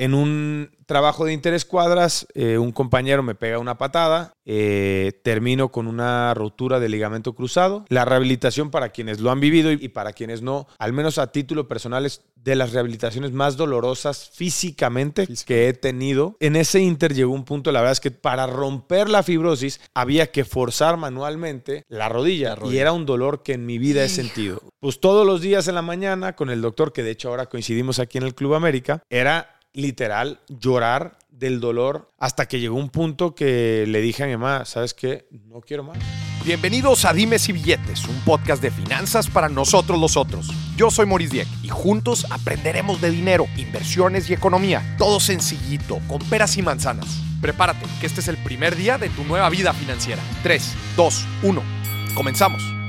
En un trabajo de interescuadras, eh, un compañero me pega una patada, eh, termino con una rotura de ligamento cruzado. La rehabilitación para quienes lo han vivido y, para quienes no, al menos a título personal, es de las rehabilitaciones más dolorosas físicamente que he tenido. En ese inter llegó un punto, la verdad es que para romper la fibrosis había que forzar manualmente la rodilla, y era un dolor que en mi vida he sentido. Pues todos los días en la mañana con el doctor, que de hecho ahora coincidimos aquí en el Club América, era literal llorar del dolor hasta que llegó un punto que le dije a mi mamá, ¿sabes qué? No quiero más. Bienvenidos a Dimes y Billetes, un podcast de finanzas para nosotros los otros. Yo soy Maurice Dieck y juntos aprenderemos de dinero, inversiones y economía. Todo sencillito, con peras y manzanas. Prepárate, que este es el primer día de tu nueva vida financiera. 3, 2, 1. Comenzamos.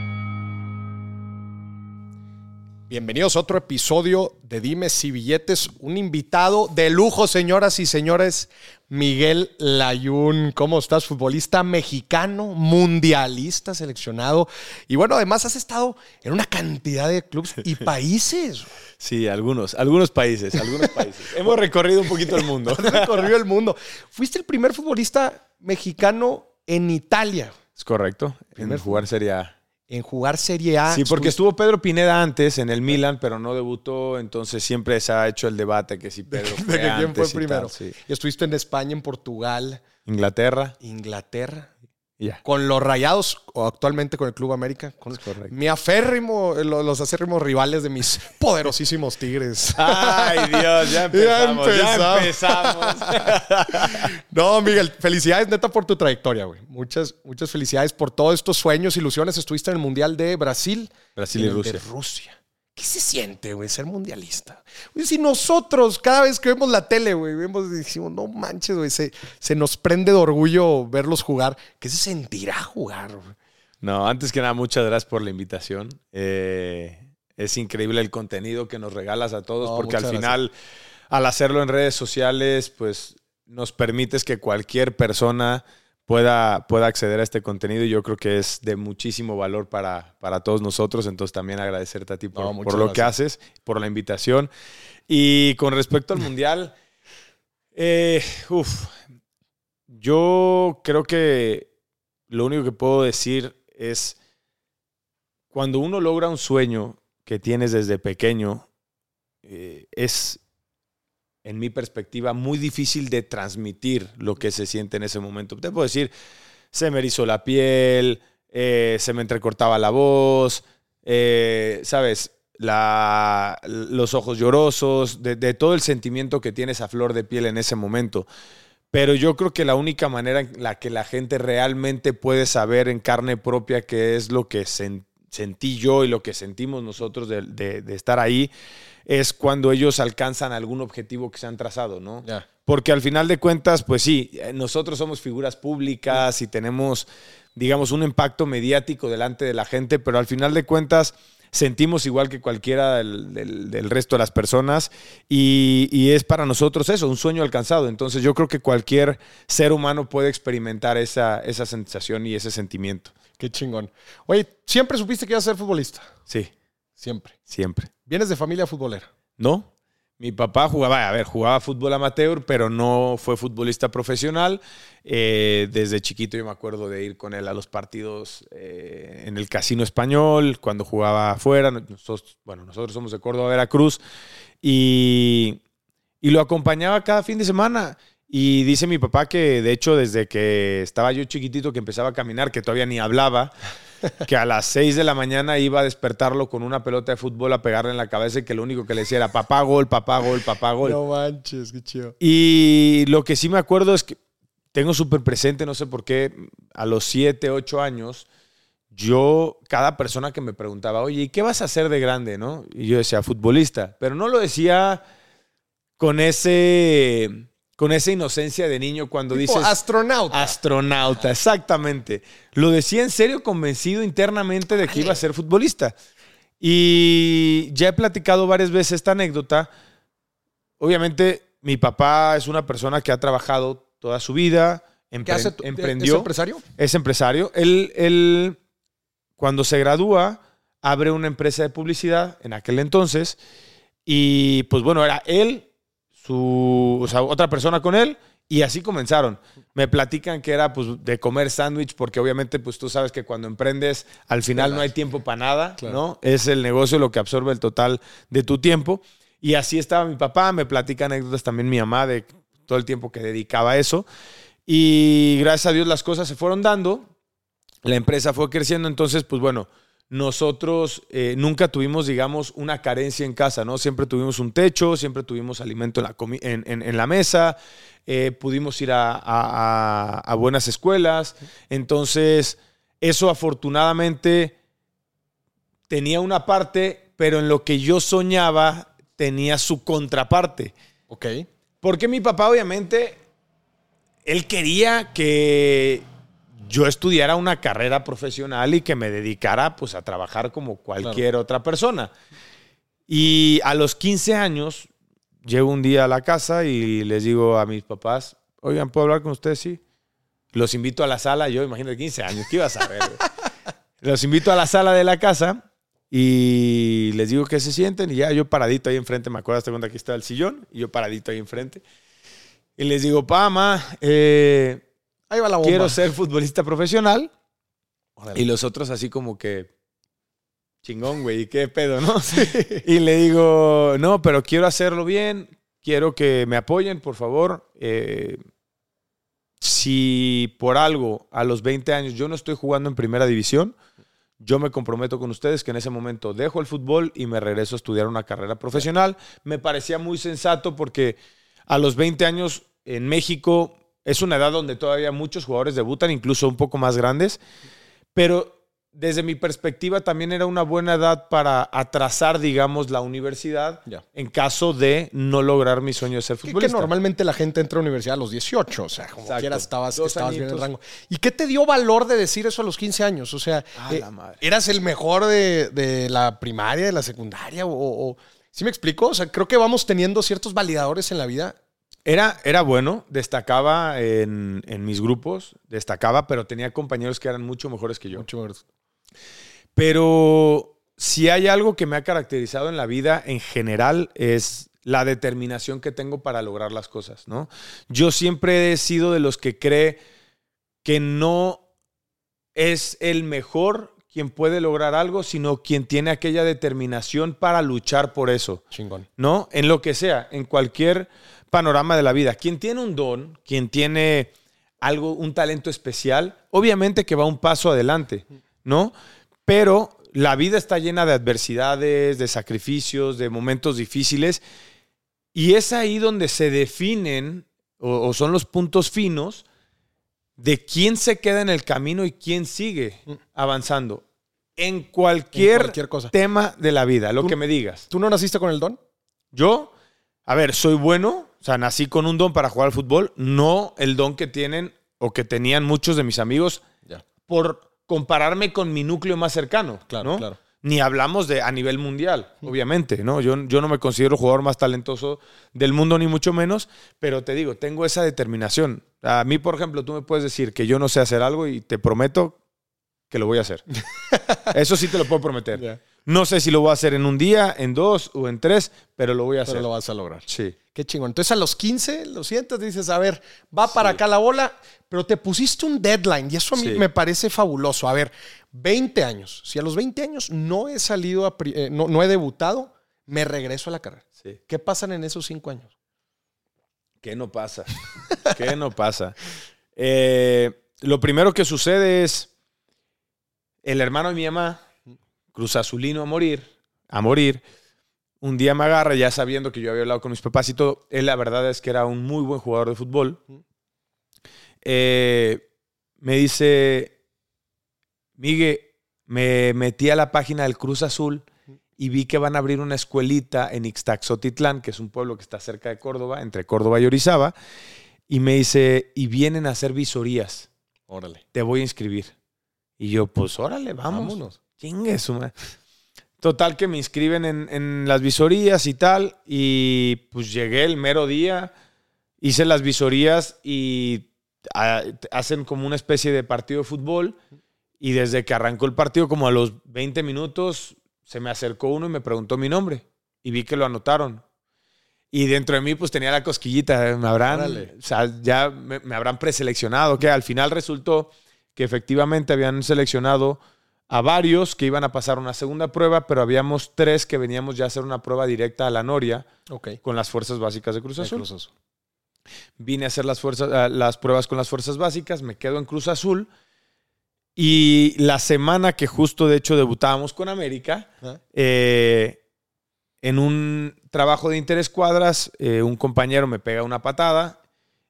Bienvenidos a otro episodio de Dimes y Billetes. Un invitado de lujo, señoras y señores, Miguel Layún. ¿Cómo estás? Futbolista mexicano, mundialista seleccionado. Y bueno, además has estado en una cantidad de clubes y países. Sí, algunos, algunos países, algunos países. Hemos recorrido un poquito el mundo. Has recorrido el mundo. Fuiste el primer futbolista mexicano en Italia. Es correcto. En jugar sería en jugar Serie A. Sí, porque estuvo Pedro Pineda antes en el Milan, pero no debutó, entonces siempre se ha hecho el debate que si Pedro fue de quién fue primero. Y estuviste en España, en Portugal, Inglaterra. Inglaterra. Con los rayados, o actualmente con el Club América. Con mi aférrimo, los acérrimos rivales de mis poderosísimos tigres. Ay, Dios, ya empezamos. Ya empezamos. no, Miguel, felicidades neta por tu trayectoria, güey. Muchas, muchas felicidades por todos estos sueños, ilusiones. Estuviste en el Mundial de Brasil. Brasil y, Rusia. De Rusia. ¿Qué se siente, güey, ser mundialista? si nosotros, cada vez que vemos la tele, güey, vemos y decimos, no manches, güey, se, nos prende de orgullo verlos jugar. ¿Qué se sentirá jugar? No, antes que nada, muchas gracias por la invitación. Eh, es increíble el contenido que nos regalas a todos, porque al final, al hacerlo en redes sociales, pues nos permites que cualquier persona pueda, pueda acceder a este contenido y yo creo que es de muchísimo valor para, para todos nosotros. Entonces también agradecerte a ti por, por lo que haces, por la invitación. Y con respecto al Mundial, eh, yo creo que lo único que puedo decir es, cuando uno logra un sueño que tienes desde pequeño, eh, es en mi perspectiva, muy difícil de transmitir lo que se siente en ese momento. Te puedo decir, se me erizó la piel, eh, se me entrecortaba la voz, eh, ¿sabes? Los ojos llorosos, de, de, todo el sentimiento que tienes a flor de piel en ese momento. Pero yo creo que la única manera en la que la gente realmente puede saber en carne propia qué es lo que sentí yo y lo que sentimos nosotros de, de estar ahí es cuando ellos alcanzan algún objetivo que se han trazado, ¿no? Porque al final de cuentas, pues sí, eh, nosotros somos figuras públicas y tenemos, digamos, un impacto mediático delante de la gente, pero al final de cuentas sentimos igual que cualquiera del, resto de las personas y, es para nosotros eso, un sueño alcanzado. Entonces yo creo que cualquier ser humano puede experimentar esa, esa sensación y ese sentimiento. Qué chingón. Oye, ¿siempre supiste que ibas a ser futbolista? Sí. Siempre. Siempre. ¿Vienes de familia futbolera? No. Mi papá jugaba, a ver, jugaba fútbol amateur, pero no fue futbolista profesional. Eh, desde chiquito yo me acuerdo de ir con él a los partidos eh, en el Casino Español, cuando jugaba afuera. Nosotros, bueno, nosotros somos de Córdoba, Veracruz. Y, y lo acompañaba cada fin de semana. Y dice mi papá que, de hecho, desde que estaba yo chiquitito, que empezaba a caminar, que todavía ni hablaba, que a las 6 de la mañana iba a despertarlo con una pelota de fútbol a pegarle en la cabeza y que lo único que le decía era papá gol, papá gol, papá gol. No manches, qué chido. Y lo que sí me acuerdo es que tengo súper presente, no sé por qué, a los 7, 8 años, yo, cada persona que me preguntaba, oye, ¿y qué vas a hacer de grande? ¿no? Y yo decía, futbolista, pero no lo decía con ese con esa inocencia de niño cuando dice dices... Astronauta. Astronauta, exactamente. Lo decía en serio, convencido internamente de que iba a ser futbolista. Y ya he platicado varias veces esta anécdota. Obviamente, mi papá es una persona que ha trabajado toda su vida. ¿Qué hace emprendió. ¿Es empresario? Es empresario. Él, él, cuando se gradúa, abre una empresa de publicidad en aquel entonces. Y pues bueno, era él su, o sea, otra persona con él y así comenzaron. Me platican que era pues de comer sándwich porque obviamente pues tú sabes que cuando emprendes al final no hay tiempo para nada, ¿no? Es el negocio lo que absorbe el total de tu tiempo. Y así estaba mi papá, me platica anécdotas también mi mamá de todo el tiempo que dedicaba a eso. Y gracias a Dios las cosas se fueron dando, la empresa fue creciendo, entonces pues bueno, nosotros eh, nunca tuvimos, digamos, una carencia en casa, ¿no? Siempre tuvimos un techo, siempre tuvimos alimento en la, mesa, eh, pudimos ir a, buenas escuelas. Entonces, eso afortunadamente tenía una parte, pero en lo que yo soñaba tenía su contraparte. Ok. Porque mi papá, obviamente, él quería que yo estudiara una carrera profesional y que me dedicara pues a trabajar como cualquier otra persona. Y a los 15 años llego un día a la casa y les digo a mis papás, oigan, ¿puedo hablar con ustedes? Sí. Los invito a la sala, yo imagino 15 años, ¿qué ibas a ver? Los invito a la sala de la casa y les digo que se sienten y ya yo paradito ahí enfrente, me acuerdo hasta cuando aquí está el sillón y yo paradito ahí enfrente. Y les digo, pa, ma, eh, Ahí va la bomba. Quiero ser futbolista profesional. Y los otros así como que, chingón, güey, ¿qué pedo, no? Y le digo, no, pero quiero hacerlo bien, quiero que me apoyen, por favor. Eh, si por algo a los 20 años yo no estoy jugando en primera división, yo me comprometo con ustedes que en ese momento dejo el fútbol y me regreso a estudiar una carrera profesional. Me parecía muy sensato porque a los 20 años en México es una edad donde todavía muchos jugadores debutan, incluso un poco más grandes, pero desde mi perspectiva también era una buena edad para atrasar, digamos, la universidad en caso de no lograr mi sueño de ser futbolista. Que, normalmente la gente entra a la universidad a los 18, o sea, como quiera estabas, estabas bien en el rango. ¿Y qué te dio valor de decir eso a los 15 años? O sea, eh, ¿eras el mejor de, la primaria, de la secundaria? O, o, ¿Sí me explico? O sea, creo que vamos teniendo ciertos validadores en la vida era, era bueno, destacaba en, mis grupos, destacaba, pero tenía compañeros que eran mucho mejores que yo. Mucho mejores. Pero si hay algo que me ha caracterizado en la vida en general es la determinación que tengo para lograr las cosas, ¿no? Yo siempre he sido de los que cree que no es el mejor quien puede lograr algo, sino quien tiene aquella determinación para luchar por eso. Chingón. ¿No? En lo que sea, en cualquier panorama de la vida. Quien tiene un don, quien tiene algo, un talento especial, obviamente que va un paso adelante, ¿no? Pero la vida está llena de adversidades, de sacrificios, de momentos difíciles, y es ahí donde se definen o, son los puntos finos de quién se queda en el camino y quién sigue mm. avanzando. En cualquier, tema de la vida, lo que me digas. ¿Tú no naciste con el don? Yo, a ver, soy bueno, o sea, nací con un don para jugar al fútbol, no el don que tienen o que tenían muchos de mis amigos por compararme con mi núcleo más cercano. Claro, claro. Ni hablamos de a nivel mundial, obviamente, ¿no? Yo, yo no me considero jugador más talentoso del mundo, ni mucho menos, pero te digo, tengo esa determinación. A mí, por ejemplo, tú me puedes decir que yo no sé hacer algo y te prometo que lo voy a hacer. Eso sí te lo puedo prometer. No sé si lo voy a hacer en un día, en dos o en tres, pero lo voy a hacer. Pero lo vas a lograr. Sí. Qué chingón. Entonces a los 15 lo sientes, dices, a ver, va para acá la bola, pero te pusiste un deadline y eso a mí me parece fabuloso. A ver, 20 años. Si a los 20 años no he salido, a, eh, no, he debutado, me regreso a la carrera. ¿Qué pasan en esos cinco años? ¿Qué no pasa? ¿Qué no pasa? Eh, lo primero que sucede es el hermano de mi mamá Cruz Azulino a morir, a morir. Un día me agarra, ya sabiendo que yo había hablado con mis papás y todo. Él, la verdad es que era un muy buen jugador de fútbol. Eh, me dice, Miguel, me metí a la página del Cruz Azul y vi que van a abrir una escuelita en Ixtaxotitlán, que es un pueblo que está cerca de Córdoba, entre Córdoba y Orizaba. Y me dice, y vienen a hacer visorías. Órale. Te voy a inscribir. Y yo, pues órale, vámonos. Chingue Total que me inscriben en, las visorías y tal. Y pues llegué el mero día, hice las visorías y ah, hacen como una especie de partido de fútbol. Y desde que arrancó el partido, como a los 20 minutos, se me acercó uno y me preguntó mi nombre. Y vi que lo anotaron. Y dentro de mí, pues tenía la cosquillita. Me habrán, o sea, ya me, me habrán preseleccionado. Que al final resultó que efectivamente habían seleccionado a varios que iban a pasar una segunda prueba, pero habíamos tres que veníamos ya a hacer una prueba directa a la Noria Ok. con las fuerzas básicas de Cruz Azul. Cruz Azul. Vine a hacer las, fuerzas, ah, las pruebas con las fuerzas básicas, me quedo en Cruz Azul. Y la semana que justo de hecho debutábamos con América, Ah. eh, en un trabajo de interescuadras, eh, un compañero me pega una patada,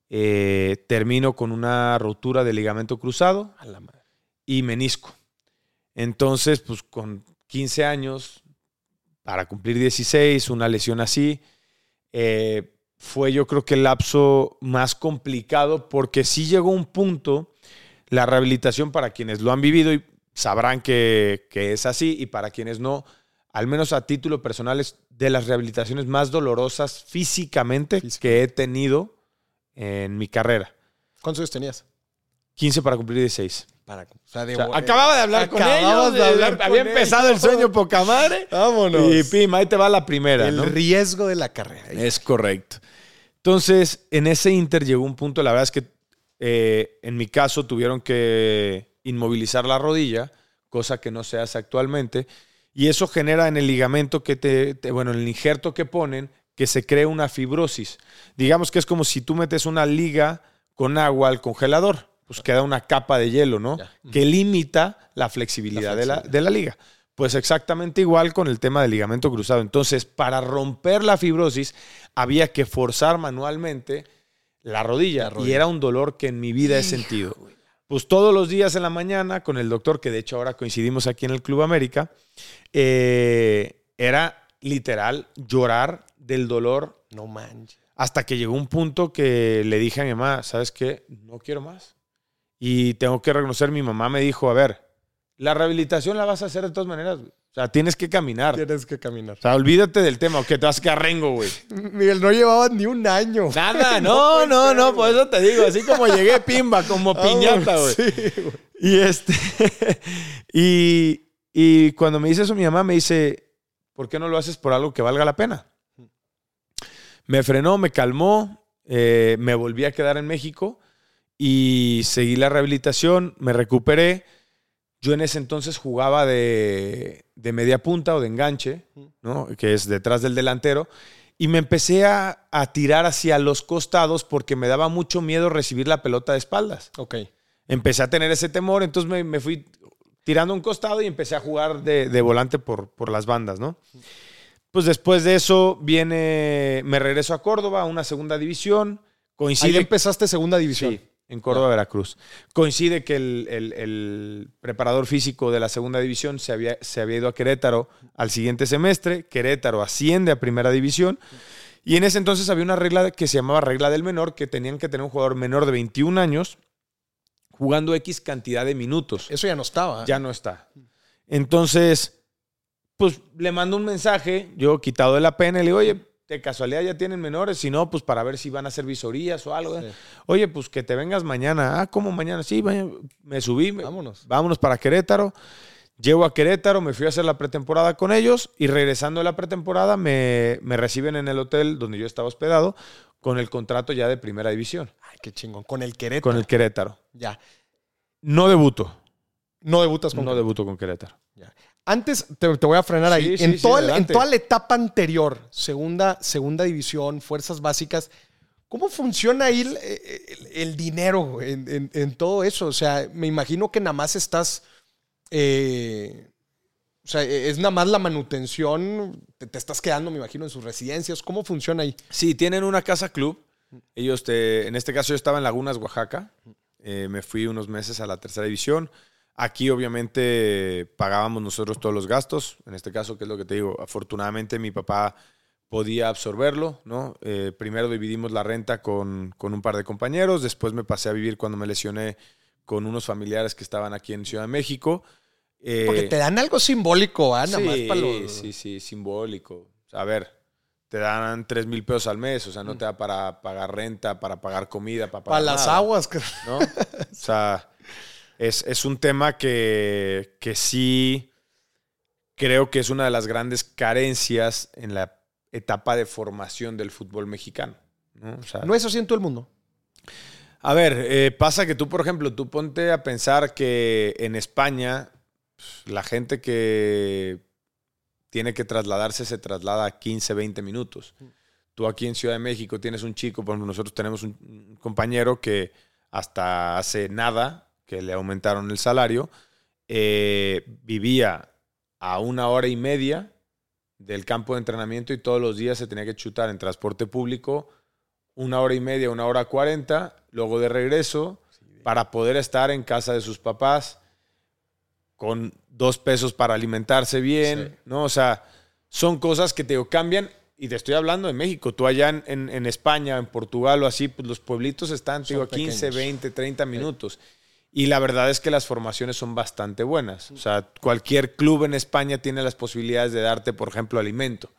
eh, termino con una rotura de ligamento cruzado A la madre. y menisco. Entonces, pues con 15 años, para cumplir 16, una lesión así, eh, fue yo creo que el lapso más complicado porque sí llegó un punto, la rehabilitación para quienes lo han vivido y sabrán que, que es así y para quienes no, al menos a título personal es de las rehabilitaciones más dolorosas físicamente Física. que he tenido en mi carrera. ¿Cuántos años tenías? 15 para cumplir 16. Para, o sea, de O sea, bo- acababa de hablar con ellos. de hablar con había empezado ellos. el sueño poca madre. Vámonos. Y pim, ahí te va la primera. el ¿no? riesgo de la carrera. Es correcto. Entonces, en ese Inter llegó un punto, la verdad es que eh, en mi caso tuvieron que inmovilizar la rodilla, cosa que no se hace actualmente, y eso genera en el ligamento que te, te- bueno, en el injerto que ponen, que se cree una fibrosis. Digamos que es como si tú metes una liga con agua al congelador, pues queda una capa de hielo, ¿no? Ya. Que limita la flexibilidad, La de, la, de la liga. Pues exactamente igual con el tema del ligamento cruzado. Entonces, para romper la fibrosis, había que forzar manualmente la rodilla, La rodilla. y era un dolor que en mi vida he sentido. Pues todos los días en la mañana con el doctor, que de hecho ahora coincidimos aquí en el Club América, eh, era literal llorar del dolor No manches. hasta que llegó un punto que le dije a mi mamá, ¿sabes qué? No quiero más. Y tengo que reconocer, mi mamá me dijo, a ver, la rehabilitación la vas a hacer de todas maneras. güey. O sea, tienes que caminar. Tienes que caminar. O sea, olvídate del tema, o que te vas a quedar rengo, güey. Miguel, no llevabas ni un año. Nada, no, no, no, por eso te digo, así como llegué pimba, como piñata, güey. Sí, güey. Y este, y, y cuando me dice eso mi mamá me dice, ¿por qué no lo haces por algo que valga la pena? Me frenó, me calmó, eh, me volví a quedar en México y seguí la rehabilitación, me recuperé. Yo en ese entonces jugaba de, de media punta o de enganche, ¿no? que es detrás del delantero, y me empecé a, a tirar hacia los costados porque me daba mucho miedo recibir la pelota de espaldas Ok. empecé a tener ese temor, entonces me, me fui tirando a un costado y empecé a jugar de, de volante por, por las bandas, ¿no? Pues después de eso viene, me regreso a Córdoba, a una segunda división, Ahí coincide... empezaste segunda división. Sí, en Córdoba, Veracruz. Coincide que el, el- el preparador físico de la segunda división se había, se había ido a Querétaro al siguiente semestre. Querétaro asciende a primera división. Y en ese entonces había una regla que se llamaba regla del menor, que tenían que tener un jugador menor de 21 años jugando X cantidad de minutos. Eso ya no estaba. Ya no está. Entonces, pues le mando un mensaje, yo quitado de la pena, y le digo, oye, de casualidad ya tienen menores, si no, pues para ver si van a hacer visorías o algo. Sí. Oye, pues que te vengas mañana. Ah, ¿cómo mañana? Sí, mañana. me subí. me- Vámonos. Vámonos para Querétaro. Llego a Querétaro, me fui a hacer la pretemporada con ellos y regresando de la pretemporada me, me reciben en el hotel donde yo estaba hospedado con el contrato ya de primera división, Ay, qué chingón. Con el Querétaro. con el Querétaro. Ya. No debuto, No debutas con no debuto con Querétaro. Ya. Antes te, te voy a frenar ahí. Sí, en, sí, toda, en toda la etapa anterior, segunda, segunda división, fuerzas básicas, ¿cómo funciona ahí el, el- el dinero en, en- en todo eso? O sea, me imagino que nada más estás. eh, o sea, es nada más la manutención, te, te estás quedando, me imagino, en sus residencias. ¿Cómo funciona ahí? Sí, tienen una casa club. Ellos, te, en este caso, yo estaba en Lagunas, Oaxaca. Eh, me fui unos meses a la tercera división. Aquí, obviamente, pagábamos nosotros todos los gastos. En este caso, que es lo que te digo, afortunadamente mi papá podía absorberlo, ¿no? Eh, primero dividimos la renta con, con un par de compañeros. Después me pasé a vivir cuando me lesioné con unos familiares que estaban aquí en Ciudad de México. Eh, Porque te dan algo simbólico, ¿ah? Nada más sí, para los. sí, sí, simbólico. A ver, te dan 3 mil pesos al mes, o sea, no te da para pagar renta, para pagar comida, para Para pagar las nada, aguas. ¿no? O sea, es, es un tema que, que sí creo que es una de las grandes carencias en la, etapa de formación del fútbol mexicano. ¿no? O sea, No es así en todo el mundo. a ver, eh, pasa que tú, por ejemplo, tú ponte a pensar que en España pues, la gente que tiene que trasladarse se traslada a 15, 20 minutos. Tú aquí en Ciudad de México tienes un chico, por ejemplo, nosotros tenemos un compañero que hasta hace nada, que le aumentaron el salario, eh, vivía a una hora y media del campo de entrenamiento y todos los días se tenía que chutar en transporte público una hora y media, una hora cuarenta, luego de regreso, para poder estar en casa de sus papás con dos pesos para alimentarse bien, Sí. ¿no? O sea, son cosas que te digo, cambian. Y te estoy hablando de México. Tú allá en, en- en España, en Portugal o así, pues los pueblitos están, te digo, a 15, pequeños. 20, 30 minutos. Y la verdad es que las formaciones son bastante buenas. O sea, cualquier club en España tiene las posibilidades de darte, por ejemplo, alimento,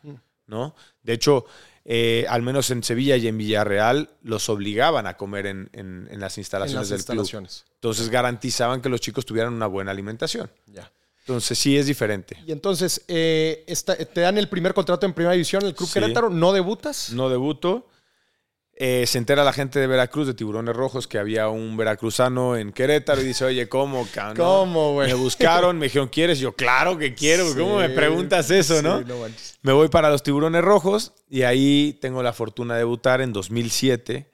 ¿no? De hecho, eh, al menos en Sevilla y en Villarreal, los obligaban a comer en, en- en las En instalaciones las del club. instalaciones. Entonces garantizaban que los chicos tuvieran una buena alimentación. Ya. Entonces sí es diferente. Y entonces, eh, esta- te dan el primer contrato en primera división en el Club Sí. Querétaro, ¿no debutas? No debuto. Eh, se entera la gente de Veracruz, de Tiburones Rojos, que había un veracruzano en Querétaro y dice, oye, ¿cómo, cabrón? ¿Cómo, güey? Me buscaron, me dijeron, ¿quieres? Yo, claro que quiero. ¿Cómo me preguntas eso, sí, no? Me voy para los Tiburones Rojos y ahí tengo la fortuna de debutar en 2007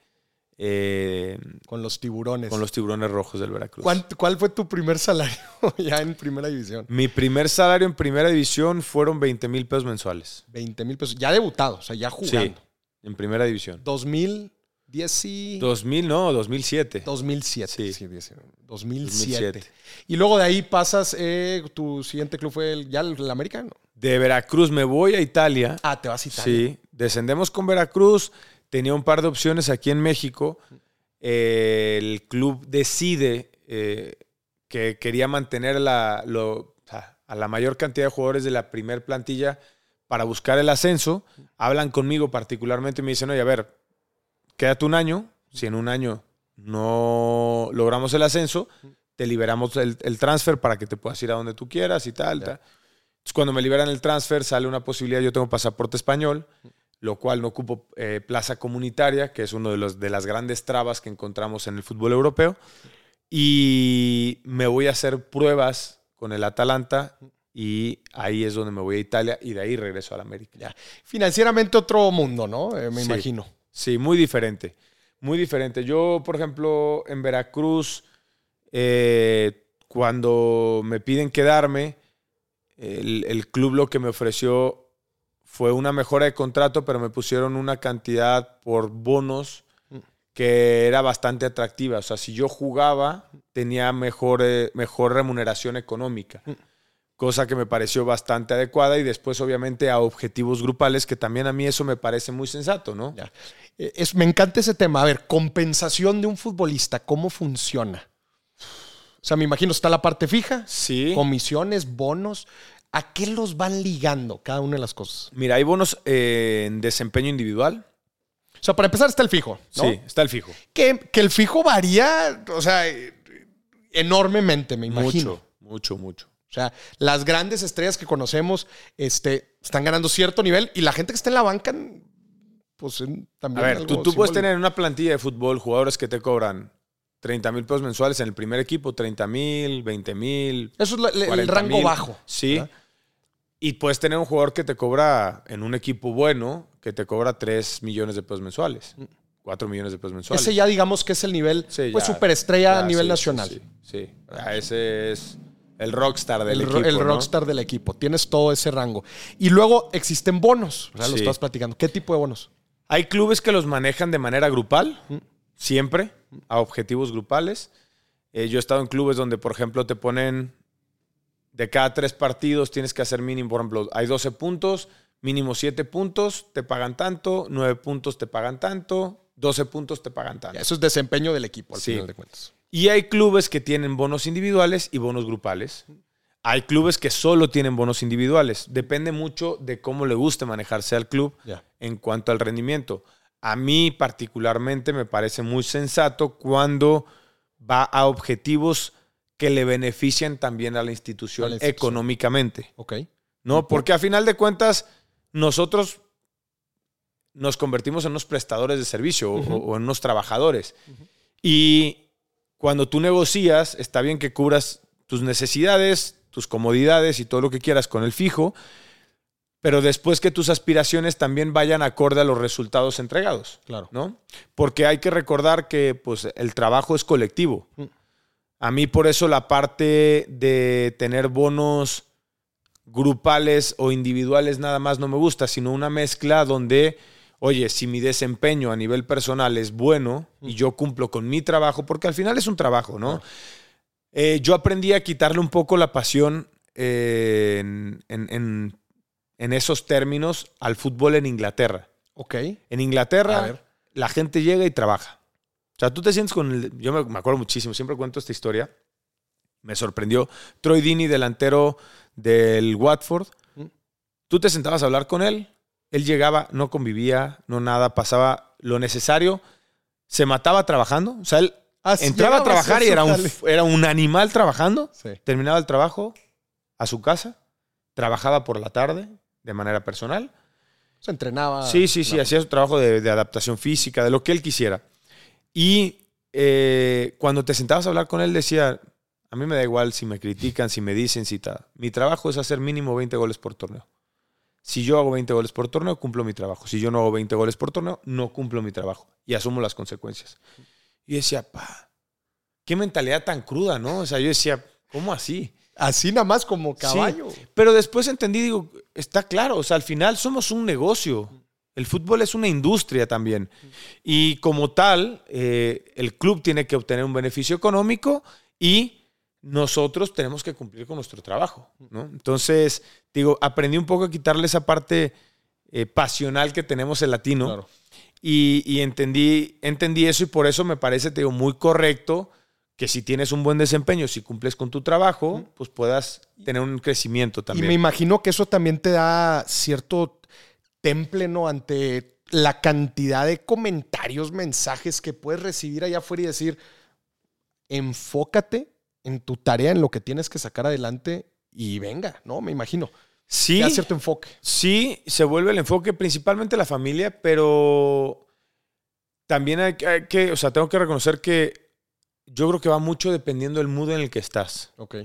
eh, Con los tiburones. con los Tiburones Rojos del Veracruz. ¿Cuál, cuál fue tu primer salario ya en primera división? Mi primer salario en primera división fueron 20 mil pesos mensuales. 20 mil pesos. Ya debutado, o sea, ya jugando. Sí, en primera división. 2010 y... 2000, no, 2007. 2007. Sí. Sí, 19, 2007. 2007. Y luego de ahí pasas, eh, tu siguiente club fue el, ya el, el americano. De Veracruz me voy a Italia. Ah, te vas a Italia. Sí, descendemos con Veracruz. Tenía un par de opciones aquí en México. Eh, el club decide eh, que quería mantener la- lo- a la mayor cantidad de jugadores de la primer plantilla para buscar el ascenso. Hablan conmigo particularmente y me dicen, oye, a ver, quédate un año. Si en un año no logramos el ascenso, te liberamos el, el transfer para que te puedas ir a donde tú quieras y tal. Tal. Entonces, cuando me liberan el transfer, sale una posibilidad. Yo tengo pasaporte español, lo cual no ocupo eh, plaza comunitaria, que es una de, los, de las grandes trabas que encontramos en el fútbol europeo. Y me voy a hacer pruebas con el Atalanta y ahí es donde me voy a Italia y de ahí regreso al América. Ya. Financieramente otro mundo, ¿no? Eh, me Sí. imagino. Sí, muy diferente. Muy diferente. Yo, por ejemplo, en Veracruz, eh, cuando me piden quedarme, el, el club lo que me ofreció fue una mejora de contrato, pero me pusieron una cantidad por bonos que era bastante atractiva. O sea, si yo jugaba, tenía mejor, eh, mejor remuneración económica. Cosa que me pareció bastante adecuada y después, obviamente, a objetivos grupales, que también a mí eso me parece muy sensato, ¿no? Ya. Eh, es- me encanta ese tema. A ver, compensación de un futbolista, ¿cómo funciona? O sea, me imagino está la parte fija, Sí. comisiones, bonos. ¿A qué los van ligando cada una de las cosas? Mira, hay bonos eh, en desempeño individual. O sea, para empezar está el fijo, ¿no? Sí, está el fijo. Que, que el fijo varía, o sea, enormemente, me imagino. Mucho, mucho, mucho. O sea, las grandes estrellas que conocemos este, están ganando cierto nivel y la gente que está en la banca, pues en- A también. ver, algo tú, tú puedes tener en una plantilla de fútbol jugadores que te cobran 30 mil pesos mensuales en el primer equipo, 30 mil, 20 mil. Eso es la- el 40 rango mil. bajo. Sí. ¿verdad? Y puedes tener un jugador que te cobra en un equipo bueno, que te cobra 3 millones de pesos mensuales, 4 millones de pesos mensuales. Ese ya digamos que es el nivel, Sí, pues ya, superestrella ya, a nivel sí, nacional. Sí, sí, sí. Ese es el rockstar del el, equipo. el ¿no? rockstar del equipo. Tienes todo ese rango. Y luego existen bonos. O sea, lo Sí. estás platicando. ¿Qué tipo de bonos? Hay clubes que los manejan de manera grupal, siempre, a objetivos grupales. Eh, yo he estado en clubes donde, por ejemplo, te ponen de cada tres partidos tienes que hacer mínimo, por ejemplo, hay 12 puntos, mínimo 7 puntos, te pagan tanto, 9 puntos te pagan tanto, 12 puntos te pagan tanto. Eso es desempeño del equipo, al Sí. final de cuentas. Y hay clubes que tienen bonos individuales y bonos grupales. Hay clubes que solo tienen bonos individuales. Depende mucho de cómo le guste manejarse al club en cuanto al rendimiento. A mí particularmente me parece muy sensato cuando va a objetivos que le benefician también a la institución, A la institución. económicamente. Ok. ¿no? Porque a final de cuentas, nosotros nos convertimos en unos prestadores de servicio o, o en unos trabajadores. Y cuando tú negocias, está bien que cubras tus necesidades, tus comodidades y todo lo que quieras con el fijo, pero después que tus aspiraciones también vayan acorde a los resultados entregados. Claro. ¿No? Porque hay que recordar que pues, el trabajo es colectivo. Mm. A mí por eso la parte de tener bonos grupales o individuales nada más no me gusta, sino una mezcla donde, oye, si mi desempeño a nivel personal es bueno y yo cumplo con mi trabajo, porque al final es un trabajo, ¿no? Eh, yo aprendí a quitarle un poco la pasión eh, en, en- en- en esos términos al fútbol en Inglaterra. Ok. En Inglaterra, la gente llega y trabaja. O sea, tú te sientes con el. Yo me, me acuerdo muchísimo, siempre cuento esta historia. Me sorprendió. Troy Dini, delantero del Watford. Mm. Tú te sentabas a hablar con él. Él llegaba, no convivía, no nada, pasaba lo necesario. Se mataba trabajando. O sea, él Así entraba a trabajar y era un, era un animal trabajando. Sí. Terminaba el trabajo a su casa. Trabajaba por la tarde de manera personal. Se entrenaba. Sí, sí, sí, hacía su trabajo de, de adaptación física, de lo que él quisiera. Y eh, cuando te sentabas a hablar con él, decía, a mí me da igual si me critican, si me dicen, si tal. Mi trabajo es hacer mínimo 20 goles por torneo. Si yo hago 20 goles por torneo, cumplo mi trabajo. Si yo no hago 20 goles por torneo, no cumplo mi trabajo. Y asumo las consecuencias. Y decía, pa, qué mentalidad tan cruda, ¿no? O sea, yo decía, ¿cómo así? Así nada más como caballo. Pero después entendí, digo, está claro, o sea, al final somos un negocio. El fútbol es una industria también. Y como tal, eh, el club tiene que obtener un beneficio económico y nosotros tenemos que cumplir con nuestro trabajo. ¿no? Entonces, digo, aprendí un poco a quitarle esa parte eh, pasional que tenemos el latino. Claro. Y, y entendí, entendí eso y por eso me parece, te digo, muy correcto que si tienes un buen desempeño, si cumples con tu trabajo, pues puedas tener un crecimiento Y también. me imagino que eso también te da cierto temple, ¿no? Ante la cantidad de comentarios, mensajes que puedes recibir allá afuera y decir, enfócate en tu tarea, en lo que tienes que sacar adelante y venga, ¿no? Me imagino. sí, da cierto enfoque. sí, se vuelve el enfoque principalmente la familia, pero también hay, que- hay que, o sea, tengo que reconocer que yo creo que va mucho dependiendo del mood en el que estás. Ok.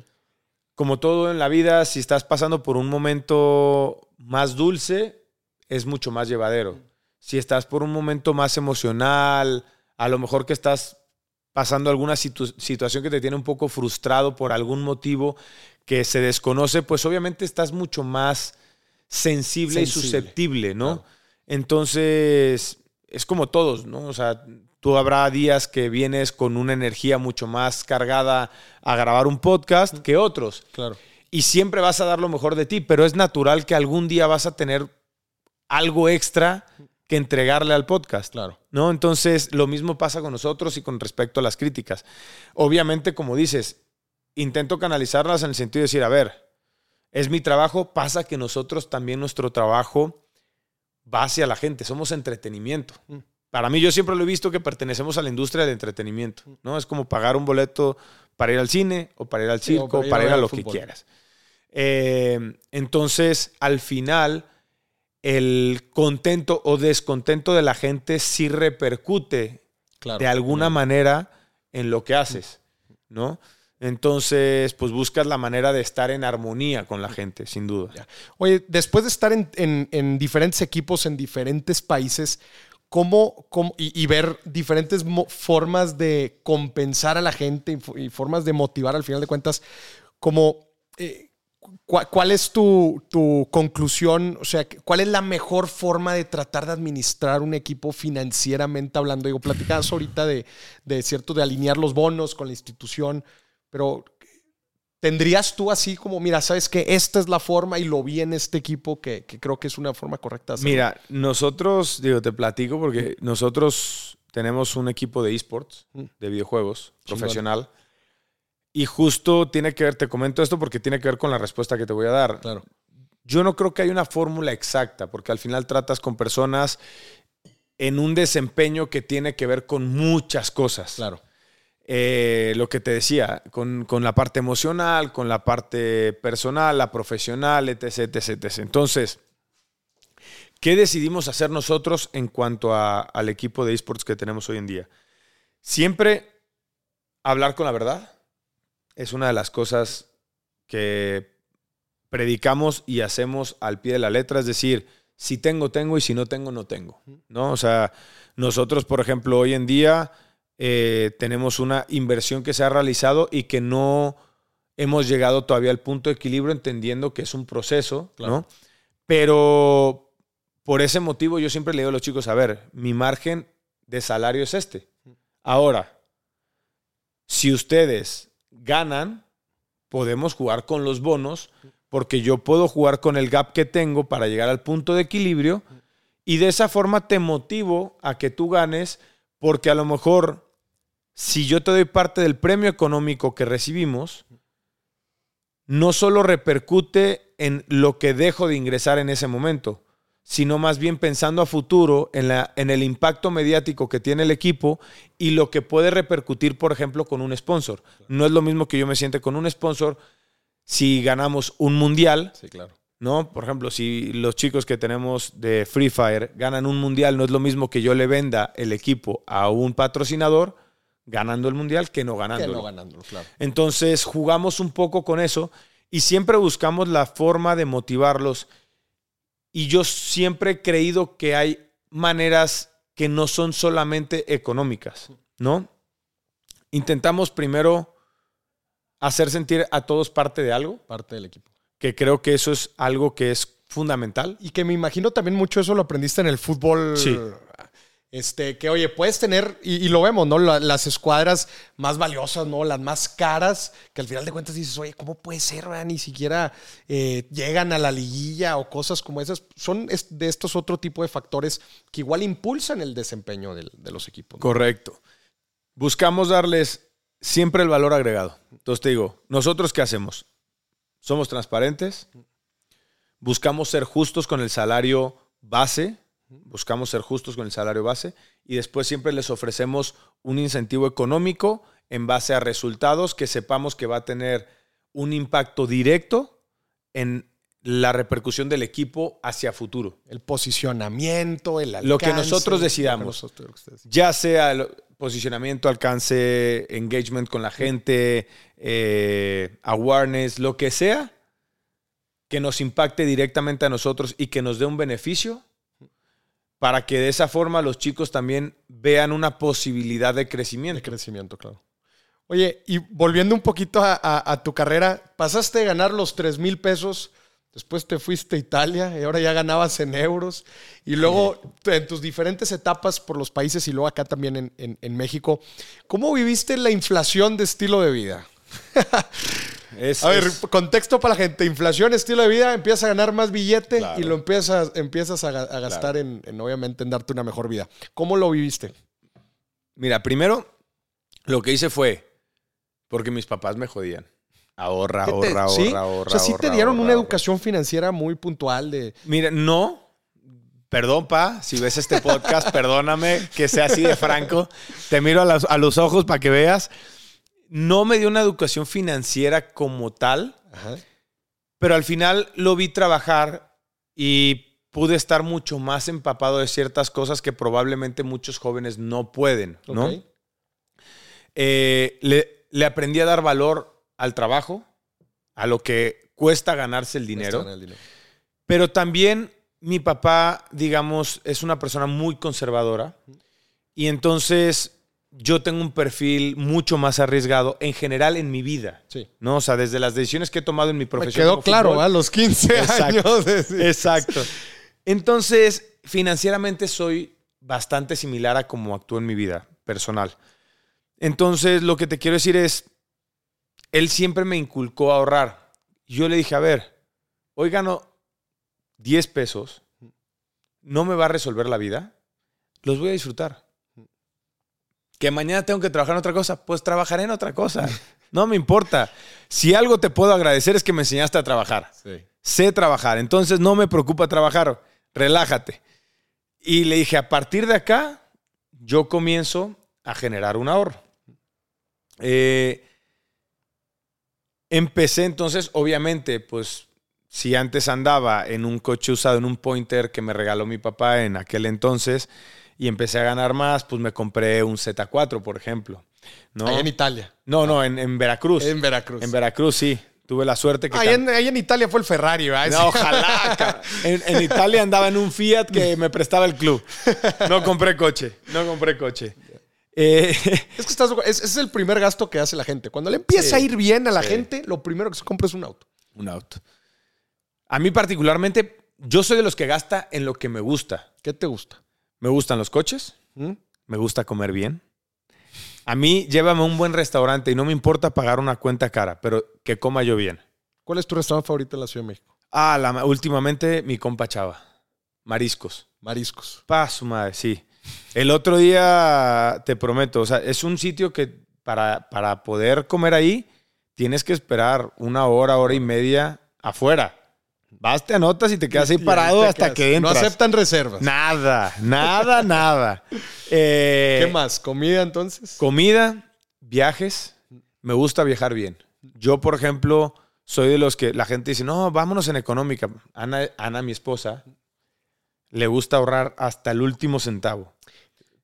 como todo en la vida, si estás pasando por un momento más dulce, es mucho más llevadero. Si estás por un momento más emocional, a lo mejor que estás pasando alguna situ- situación que te tiene un poco frustrado por algún motivo que se desconoce, pues obviamente estás mucho más sensible, y susceptible, ¿no? claro. Entonces, es como todos, ¿no? O sea, tú habrá días que vienes con una energía mucho más cargada a grabar un podcast que otros. Claro. Y siempre vas a dar lo mejor de ti, pero es natural que algún día vas a tener algo extra que entregarle al podcast. Claro. ¿no? Entonces, lo mismo pasa con nosotros y con respecto a las críticas. Obviamente, como dices, intento canalizarlas en el sentido de decir, a ver, es mi trabajo, pasa que nosotros también nuestro trabajo va hacia la gente, somos entretenimiento. Mm. Para mí, yo siempre lo he visto que pertenecemos a la industria del entretenimiento, ¿no? Es como pagar un boleto para ir al cine o para ir al Sí, o circo o para ir a lo fútbol. que quieras. Eh, entonces, al final, el contento o descontento de la gente sí repercute Claro. de alguna manera en lo que haces, ¿no? Entonces, pues buscas la manera de estar en armonía con la gente, sin duda. Ya. Oye, después de estar en, en- en diferentes equipos en diferentes países, ¿cómo, cómo- y, y ver diferentes formas de compensar a la gente y, fo- y formas de motivar al final de cuentas, como, eh, ¿cuál es tu, tu conclusión? O sea, ¿cuál es la mejor forma de tratar de administrar un equipo financieramente hablando? Digo, platicabas ahorita de, de cierto, de alinear los bonos con la institución, pero ¿Tendrías tú así como, mira, sabes que esta es la forma y lo vi en este equipo que, que creo que es una forma correcta de hacerlo? Mira, nosotros, digo, te platico porque nosotros tenemos un equipo de esports, Mm. de videojuegos, Chingón. profesional. Y justo tiene que ver, te comento esto porque tiene que ver con la respuesta que te voy a dar. Claro. Yo no creo que haya una fórmula exacta, porque al final tratas con personas en un desempeño que tiene que ver con muchas cosas. Claro. Eh, lo que te decía, con, con la parte emocional, con la parte personal, la profesional, etc, etc, etc. Entonces, ¿Qué decidimos hacer nosotros en cuanto a- al equipo de esports que tenemos hoy en día? Siempre hablar con la verdad es una de las cosas que predicamos y hacemos al pie de la letra, es decir, si tengo, tengo y si no tengo, no tengo. ¿no? O sea, nosotros, por ejemplo, hoy en día eh, tenemos una inversión que se ha realizado y que no hemos llegado todavía al punto de equilibrio, entendiendo que es un proceso, Claro. ¿no? Pero por ese motivo yo siempre le digo a los chicos, a ver, mi margen de salario es este. Ahora, si ustedes ganan, podemos jugar con los bonos, porque yo puedo jugar con el gap que tengo para llegar al punto de equilibrio y de esa forma te motivo a que tú ganes, porque a lo mejor si yo te doy parte del premio económico que recibimos, no solo repercute en lo que dejo de ingresar en ese momento, sino más bien pensando a futuro en, la, en el impacto mediático que tiene el equipo y lo que puede repercutir, por ejemplo, con un sponsor. No es lo mismo que yo me siente con un sponsor si ganamos un mundial, Sí, claro. ¿no? Por ejemplo, si los chicos que tenemos de Free Fire ganan un mundial, no es lo mismo que yo le venda el equipo a un patrocinador ganando el mundial que no Que ganándolo. no ganándolo, claro. Entonces jugamos un poco con eso y siempre buscamos la forma de motivarlos. Y yo siempre he creído que hay maneras que no son solamente económicas, ¿no? Intentamos primero hacer sentir a todos parte de algo, Parte del equipo. que creo que eso es algo que es fundamental. Y que me imagino también mucho eso lo aprendiste en el fútbol. Sí. Este, que oye, puedes tener, y, lo vemos, ¿no? La- las escuadras más valiosas, ¿no? Las más caras, que al final de cuentas dices, oye, ¿cómo puede ser? Ni siquiera eh, llegan a la liguilla o cosas como esas. Son de estos otro tipo de factores que igual impulsan el desempeño del- de los equipos. Correcto. Buscamos darles siempre el valor agregado. Entonces te digo, ¿nosotros qué hacemos? Somos transparentes, buscamos ser justos con el salario base, buscamos ser justos con el salario base y después siempre les ofrecemos un incentivo económico en base a resultados que sepamos que va a tener un impacto directo en la repercusión del equipo hacia futuro. El posicionamiento, el alcance. Lo que nosotros que decidamos. nosotros- Ya sea el posicionamiento, alcance, engagement con la gente, eh, awareness, lo que sea, que nos impacte directamente a nosotros y que nos dé un beneficio, para que de esa forma los chicos también vean una posibilidad de De crecimiento. crecimiento, claro. Oye, y volviendo un poquito a, a- a tu carrera, pasaste de ganar los 3 mil pesos, después te fuiste a Italia y ahora ya ganabas en euros. Y luego en tus diferentes etapas por los países y luego acá también en, en- en México, ¿cómo viviste la inflación de estilo de vida? Es- A ver, es- contexto para la gente. Inflación, estilo de vida, empiezas a ganar más billete Claro. y lo empiezas, empiezas a, ga- a gastar en, en, obviamente, en darte una mejor vida. ¿Cómo lo viviste? mira, primero lo que hice fue, porque mis papás me jodían. Ahorra, ¿Qué te- ahorra, sí? ahorra, ahorra. O sea, sí te ahorra, dieron ahorra, una ahorra. educación financiera muy puntual de... Mira, no. Perdón, pa, si ves este podcast, perdóname que sea así de franco. Te miro a, las- a los ojos para que veas. No me dio una educación financiera como tal, Ajá. pero al final lo vi trabajar y pude estar mucho más empapado de ciertas cosas que probablemente muchos jóvenes no pueden, ¿no? Eh, le, le aprendí a dar valor al trabajo, a lo que cuesta ganarse el dinero. Gastar el dinero. Pero también mi papá, digamos, es una persona muy conservadora. Y entonces yo tengo un perfil mucho más arriesgado en general en mi vida. Sí. ¿no? O sea, desde las decisiones que he tomado en mi Me profesión. quedó como claro, fútbol. a los 15 Exacto. años. de-. Exacto. Entonces, financieramente soy bastante similar a cómo actúo en mi vida personal. Entonces, lo que te quiero decir es, él siempre me inculcó a ahorrar. Yo le dije, a ver, hoy gano 10 pesos, no me va a resolver la vida, los voy a disfrutar. Que mañana tengo que trabajar en otra cosa, pues trabajaré en otra cosa. No me importa. Si algo te puedo agradecer es que me enseñaste a trabajar Sí. sé trabajar, entonces no me preocupa trabajar, relájate. Y le dije, a partir de acá, yo comienzo a generar un ahorro. Eh, empecé entonces, obviamente, pues si antes andaba en un coche usado, en un pointer que me regaló mi papá en aquel entonces, y empecé a ganar más, pues me compré un Z4, por ejemplo. ¿no? Ahí en Italia. No, no, en, en Veracruz. En Veracruz. En Veracruz, sí. Tuve la suerte que... Ahí en, ahí en Italia fue el Ferrari, ¿verdad? No, ojalá. En, en Italia andaba en un Fiat que me prestaba el club. No compré coche. No compré coche. Eh, Es que estás, es- ese es el primer gasto que hace la gente. Cuando le empieza Sí, a ir bien a la sí. gente, lo primero que se compra es un auto. un auto. A mí particularmente, yo soy de los que gasta en lo que me gusta. ¿Qué te gusta? Me gustan los coches. ¿Mm? Me gusta comer bien. A mí, llévame a un buen restaurante y no me importa pagar una cuenta cara, pero que coma yo bien. ¿Cuál es tu restaurante favorito en la Ciudad de México? Ah, la- últimamente mi compa Chava. Mariscos. Mariscos. Pa, su madre, sí. El otro día, te prometo, o sea, es un sitio que para, para poder comer ahí, tienes que esperar una hora, hora y media afuera. Vas, te anotas y te quedas ahí parado hasta que entras. No aceptan reservas. Nada, nada, nada. Eh, ¿Qué más? ¿Comida entonces? Comida, viajes. Me gusta viajar bien. Yo, por ejemplo, soy de los que la gente dice, no, vámonos en económica. Ana, Ana, mi esposa, le gusta ahorrar hasta el último centavo.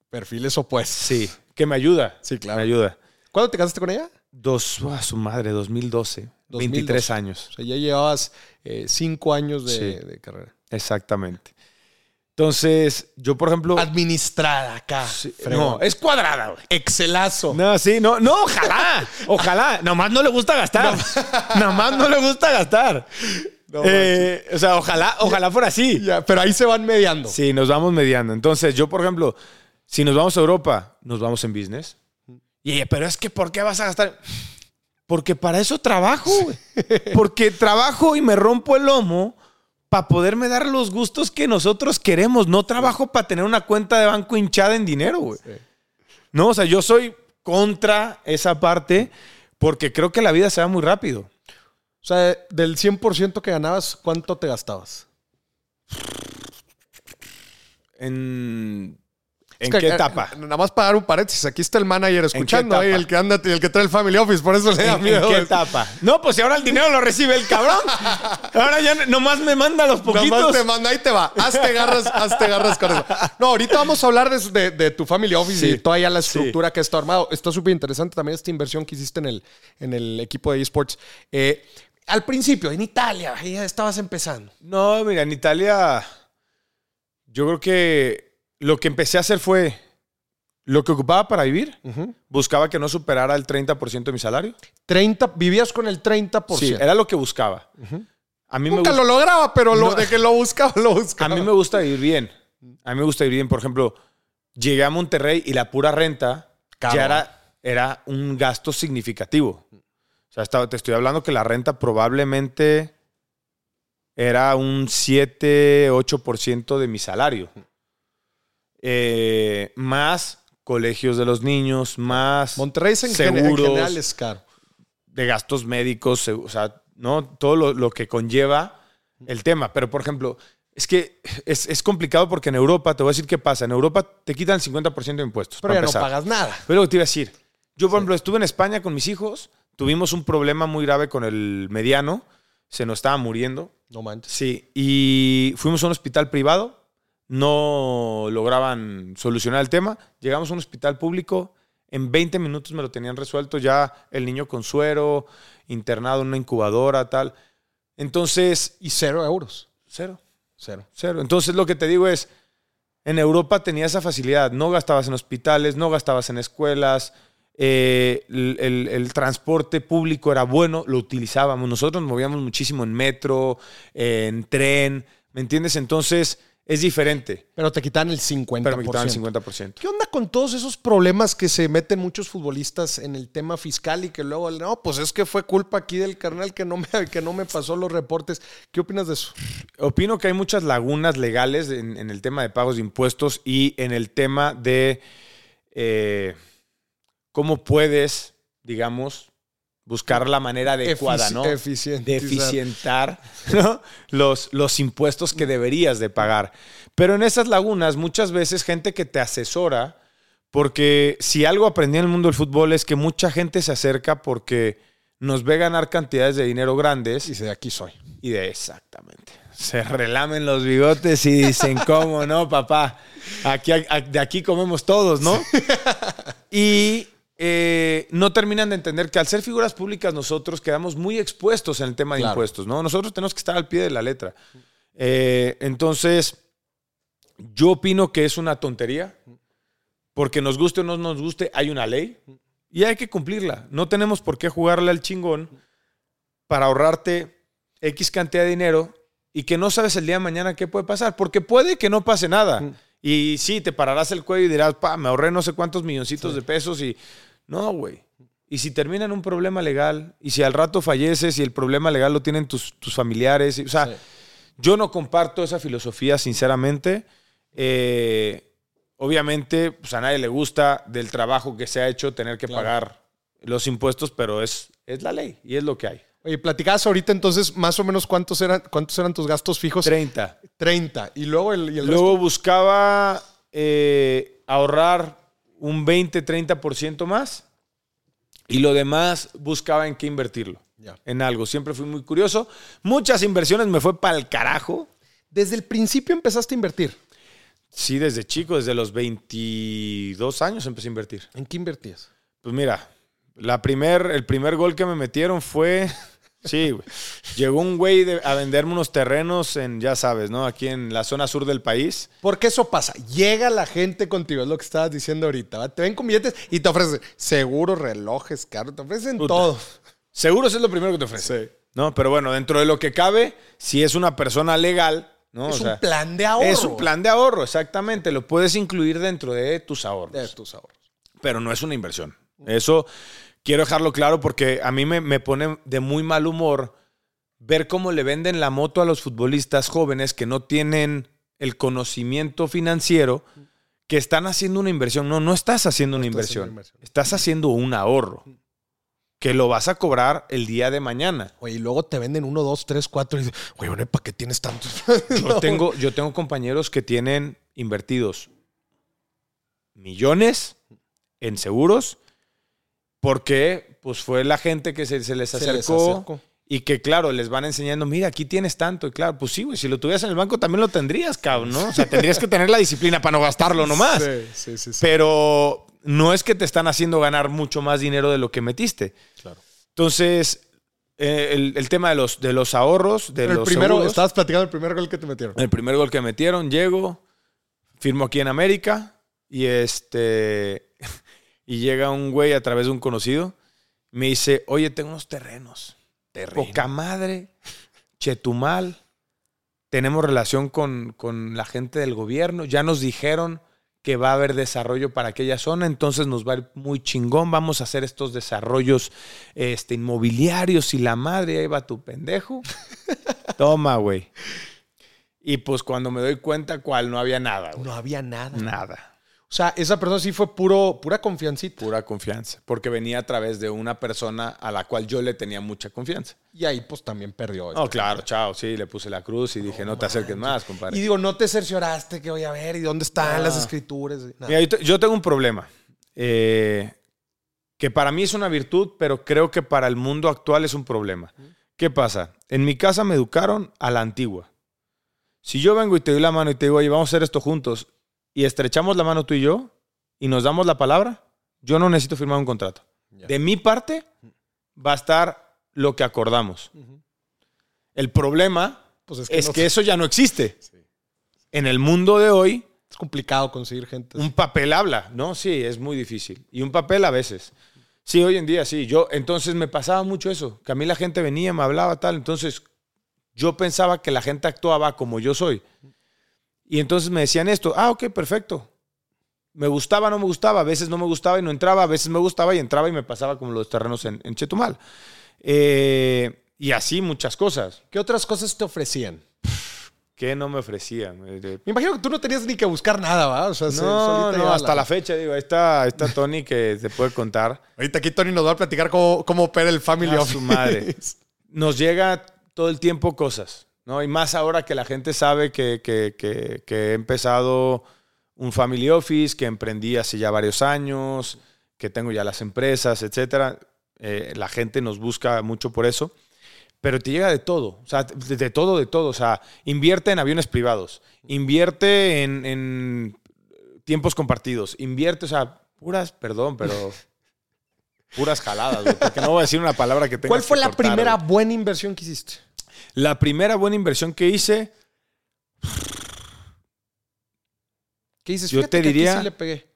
Perfiles opuestos. Sí, que me ayuda. Sí, claro. Me ayuda. ¿Cuándo te casaste con ella? Dos, a su madre, 2012. 23 2012. años. O sea, ya llevabas eh, cinco años de, Sí. de carrera. Exactamente. Entonces, yo, por ejemplo. Administrada acá. sí, no, es cuadrada, güey. Excelazo. No, sí, no, no, ojalá, ojalá. Nomás no le gusta gastar. Nomás no le gusta gastar. No Eh, o sea, ojalá, ojalá fuera así. Ya, pero ahí se van mediando. Sí, nos vamos mediando. Entonces, yo, por ejemplo, si nos vamos a Europa, nos vamos en business. Y ella, pero es que, ¿por qué vas a gastar? Porque para eso trabajo, güey. Porque trabajo y me rompo el lomo para poderme dar los gustos que nosotros queremos. No trabajo para tener una cuenta de banco hinchada en dinero, güey. Sí. No, o sea, yo soy contra esa parte porque creo que la vida se va muy rápido. O sea, del 100% que ganabas, ¿cuánto te gastabas? ¿En, ¿en que, qué eh, etapa? Nada más para dar un paréntesis. Aquí está el manager escuchando, ahí, el que anda, el que trae el family office, por eso le da ¿En, miedo. en qué etapa? No, pues si ahora el dinero lo recibe el cabrón. Ahora ya nomás me manda los poquitos. Nomás te manda, ahí te va. Hazte garras, hazte garras con eso. No, ahorita vamos a hablar de, de- de tu family office Sí. y toda ya la Sí. estructura que está armado. Está súper interesante también esta inversión que hiciste en el, en el equipo de esports. Eh, al principio, en Italia, ahí ya estabas empezando. No, mira, en Italia yo creo que lo que empecé a hacer fue lo que ocupaba para vivir. Buscaba que no superara el 30% de mi salario. 30, vivías con el 30%. Sí, era lo que buscaba. A mí me Nunca gusta- lo lograba, pero lo, No. de que lo buscaba, lo A buscaba. mí me gusta vivir bien. A mí me gusta vivir bien. Por ejemplo, llegué a Monterrey y la pura renta Caro. ya era, era un gasto significativo. O sea, estaba- te estoy hablando que la renta probablemente era un 7, 8% de mi salario. Eh, más colegios de los niños, más Monterrey es en, general es caro. de gastos médicos, o sea, ¿no? Todo lo, lo que conlleva el tema. Pero, por ejemplo, es que es, es complicado porque en Europa, te voy a decir qué pasa. En Europa te quitan el 50% de impuestos. Pero ya no pagas nada. Pero te iba a decir. Yo, por ejemplo, estuve en España con mis hijos. Tuvimos un problema muy grave con el mediano. Se nos estaba muriendo. No manches. Sí. Y fuimos a un hospital privado. No lograban solucionar el tema. Llegamos a un hospital público. En 20 minutos me lo tenían resuelto. Ya el niño con suero, internado en una incubadora, tal. Entonces, Y cero euros. cero. Cero. Cero. Entonces lo que te digo es, en Europa tenía esa facilidad, no gastabas en hospitales, no gastabas en escuelas, eh, el, el- el transporte público era bueno, lo utilizábamos, nosotros nos movíamos muchísimo en metro, en tren, ¿me entiendes? Entonces es diferente, Pero te quitan el 50%. pero me quitaban el 50%. ¿Qué onda con todos esos problemas que se meten muchos futbolistas en el tema fiscal y que luego, no, pues es que fue culpa aquí del carnal que no me, que no me pasó los reportes? ¿Qué opinas de eso? Opino que hay muchas lagunas legales en, en el tema de pagos de impuestos y en el tema de eh, cómo puedes, digamos, buscar la manera adecuada, Efici- ¿no? eficientizar. De eficientar ¿no? los, los impuestos que deberías de pagar. Pero en esas lagunas, muchas veces gente que te asesora, porque si algo aprendí en el mundo del fútbol es que mucha gente se acerca porque nos ve ganar cantidades de dinero grandes. Y de aquí soy. Y de exactamente. Se relamen los bigotes y dicen, ¿cómo no, papá? Aquí, de aquí comemos todos, ¿no? y eh, no terminan de entender que al ser figuras públicas nosotros quedamos muy expuestos en el tema de impuestos, ¿no? Nosotros tenemos que estar al pie de la letra. Eh, entonces, yo opino que es una tontería, porque nos guste o no nos guste, hay una ley y hay que cumplirla. No tenemos por qué jugarle al chingón para ahorrarte X cantidad de dinero y que no sabes el día de mañana qué puede pasar, porque puede que no pase nada. Y sí, te pararás el cuello y dirás, pa, me ahorré no sé cuántos milloncitos de pesos y no, güey. Y si termina en un problema legal, y si al rato falleces y el problema legal lo tienen tus, familiares, o sea, yo no comparto esa filosofía, sinceramente. Eh, obviamente, pues a nadie le gusta del trabajo que se ha hecho tener que pagar los impuestos, pero es, es la ley y es lo que hay. Oye, platicabas ahorita entonces más o menos cuántos eran, cuántos eran tus gastos fijos. 30. 30. Y luego el, Luego buscaba eh, ahorrar un 20, 30% más. Y lo demás buscaba en qué invertirlo. En algo. Siempre fui muy curioso. Muchas inversiones me fue para el carajo. Desde el principio empezaste a invertir. Sí, desde chico, desde los 22 años empecé a invertir. ¿En qué invertías? Pues mira, la primer, el primer gol que me metieron fue. Sí, güey. Llegó un güey a venderme unos terrenos en, ya sabes, ¿no? Aquí en la zona sur del país. Porque eso pasa. Llega la gente contigo, es lo que estabas diciendo ahorita. Te ven con billetes y te ofrecen seguros, relojes, carros, te ofrecen todo. Seguros es lo primero que te ofrecen. ¿No? Pero bueno, dentro de lo que cabe, si es una persona legal, ¿no? Es un plan de ahorro. Es un plan de ahorro, exactamente. Lo puedes incluir dentro de tus ahorros. De tus ahorros. Pero no es una inversión. Eso quiero dejarlo claro porque a mí me, pone de muy mal humor ver cómo le venden la moto a los futbolistas jóvenes que no tienen el conocimiento financiero, que están haciendo una inversión. No, no estás haciendo, una, inversión. Estás haciendo un ahorro que lo vas a cobrar el día de mañana. Oye, y luego te venden uno, dos, tres, cuatro y dices, oye, ¿para qué tienes tantos? yo, tengo, yo tengo compañeros que tienen invertidos millones en seguros porque pues fue la gente que se, les, acercó, y que, claro, les van enseñando, mira, aquí tienes tanto. Y claro, pues sí, güey, si lo tuvieras en el banco también lo tendrías, cabrón, ¿no? O sea, tendrías que tener la disciplina para no gastarlo nomás. Sí, sí, sí, Pero no es que te están haciendo ganar mucho más dinero de lo que metiste. Claro. Entonces, eh, el, tema de los, de los ahorros, de el primero, estabas platicando el primer gol que te metieron. El primer gol que metieron, llego, firmo aquí en América y este y llega un güey a través de un conocido, me dice, oye, tengo unos terrenos. Terreno. Poca madre, Chetumal, tenemos relación con, la gente del gobierno, ya nos dijeron que va a haber desarrollo para aquella zona, entonces nos va a ir muy chingón, vamos a hacer estos desarrollos este, inmobiliarios y la madre, ahí va tu pendejo. Toma, güey. Y pues cuando me doy cuenta, ¿cuál? No había nada. No había nada. Nada. O sea, esa persona sí fue puro, pura confiancita. Pura confianza. Porque venía a través de una persona a la cual yo le tenía mucha confianza. Y ahí pues también perdió. Oh, claro, chao. Sí, le puse la cruz y dije, no, te acerques más, compadre. Y digo, no te cercioraste que voy a ver y dónde están las escrituras. Mira, yo, tengo un problema. Eh, que para mí es una virtud, pero creo que para el mundo actual es un problema. ¿Qué pasa? En mi casa me educaron a la antigua. Si yo vengo y te doy la mano y te digo, oye, vamos a hacer esto juntos, y estrechamos la mano tú y yo y nos damos la palabra, yo no necesito firmar un contrato. De mi parte va a estar lo que acordamos. El problema pues es que, eso ya no existe. En el mundo de hoy... Es complicado conseguir gente. Un papel habla, ¿no? Sí, es muy difícil. Y un papel a veces. Sí, hoy en día sí. Yo, entonces me pasaba mucho eso. Que a mí la gente venía, me hablaba tal. Entonces yo pensaba que la gente actuaba como yo soy. Y entonces me decían esto, ah, ok, perfecto. Me gustaba, no me gustaba, a veces no me gustaba y no entraba, a veces me gustaba y entraba y me pasaba como los terrenos en, Chetumal. Eh, y así muchas cosas. ¿Qué otras cosas te ofrecían? ¿Qué no me ofrecían? Me imagino que tú no tenías ni que buscar nada, ¿va? O sea, no, no, hasta la... fecha, digo, ahí está, está Tony que te puede contar. Ahorita aquí Tony nos va a platicar cómo, cómo opera el Family a su madre. Nos llega todo el tiempo cosas. ¿No? Y más ahora que la gente sabe que, he empezado un family office, que emprendí hace ya varios años, que tengo ya las empresas, etcétera. eh, la gente nos busca mucho por eso, pero te llega de todo, o sea, de, de todo, de todo, o sea, invierte en aviones privados, invierte en, en tiempos compartidos, invierte, o sea, puras, perdón, pero puras jaladas, güey, porque no voy a decir una palabra que tenga ¿Cuál fue la primera buena inversión que hiciste? La primera buena inversión que hice, ¿Qué dices? Yo Fíjate te que diría- sí le pegué.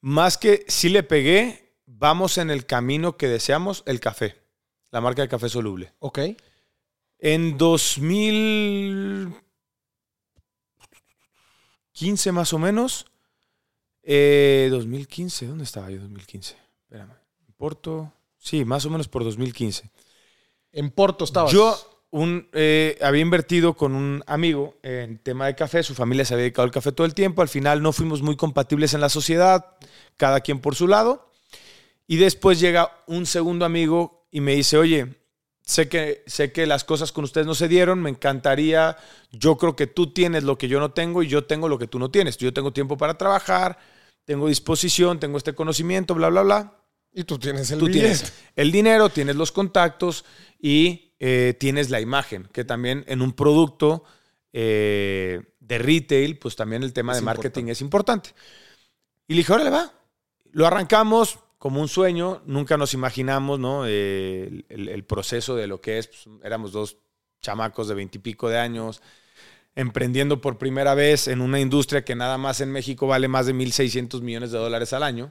más que sí le pegué, vamos en el camino que deseamos, el café, la marca de café soluble. Ok. En 2015 más o menos, eh, 2015, ¿dónde estaba yo 2015? Espérame, Porto, sí, más o menos por 2015. En Porto estabas. Yo un, eh, había invertido con un amigo en tema de café, su familia se había dedicado al café todo el tiempo, al final no fuimos muy compatibles en la sociedad, cada quien por su lado, y después llega un segundo amigo y me dice, oye, sé que, sé que las cosas con ustedes no se dieron, me encantaría, yo creo que tú tienes lo que yo no tengo y yo tengo lo que tú no tienes, yo tengo tiempo para trabajar, tengo disposición, tengo este conocimiento, bla, bla, bla. Y tú tienes el Tú billete. tienes el dinero, tienes los contactos y eh, tienes la imagen, que también en un producto eh, de retail, pues también el tema Es de marketing importante. es importante. Y le dije, órale, va. Lo arrancamos como un sueño, nunca nos imaginamos ¿no? Eh, el, el- el proceso de lo que es. Pues, éramos dos chamacos de veintipico de años, emprendiendo por primera vez en una industria que nada más en México vale más de 1.600 millones de dólares al año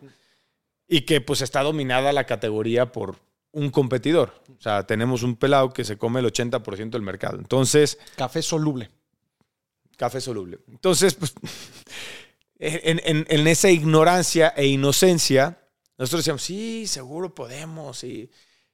y que pues está dominada la categoría por un competidor. O sea, tenemos un pelado que se come el 80% del mercado. Entonces, Café soluble. café soluble. Entonces, pues, en, en- en esa ignorancia e inocencia, nosotros decíamos, sí, seguro podemos. Y,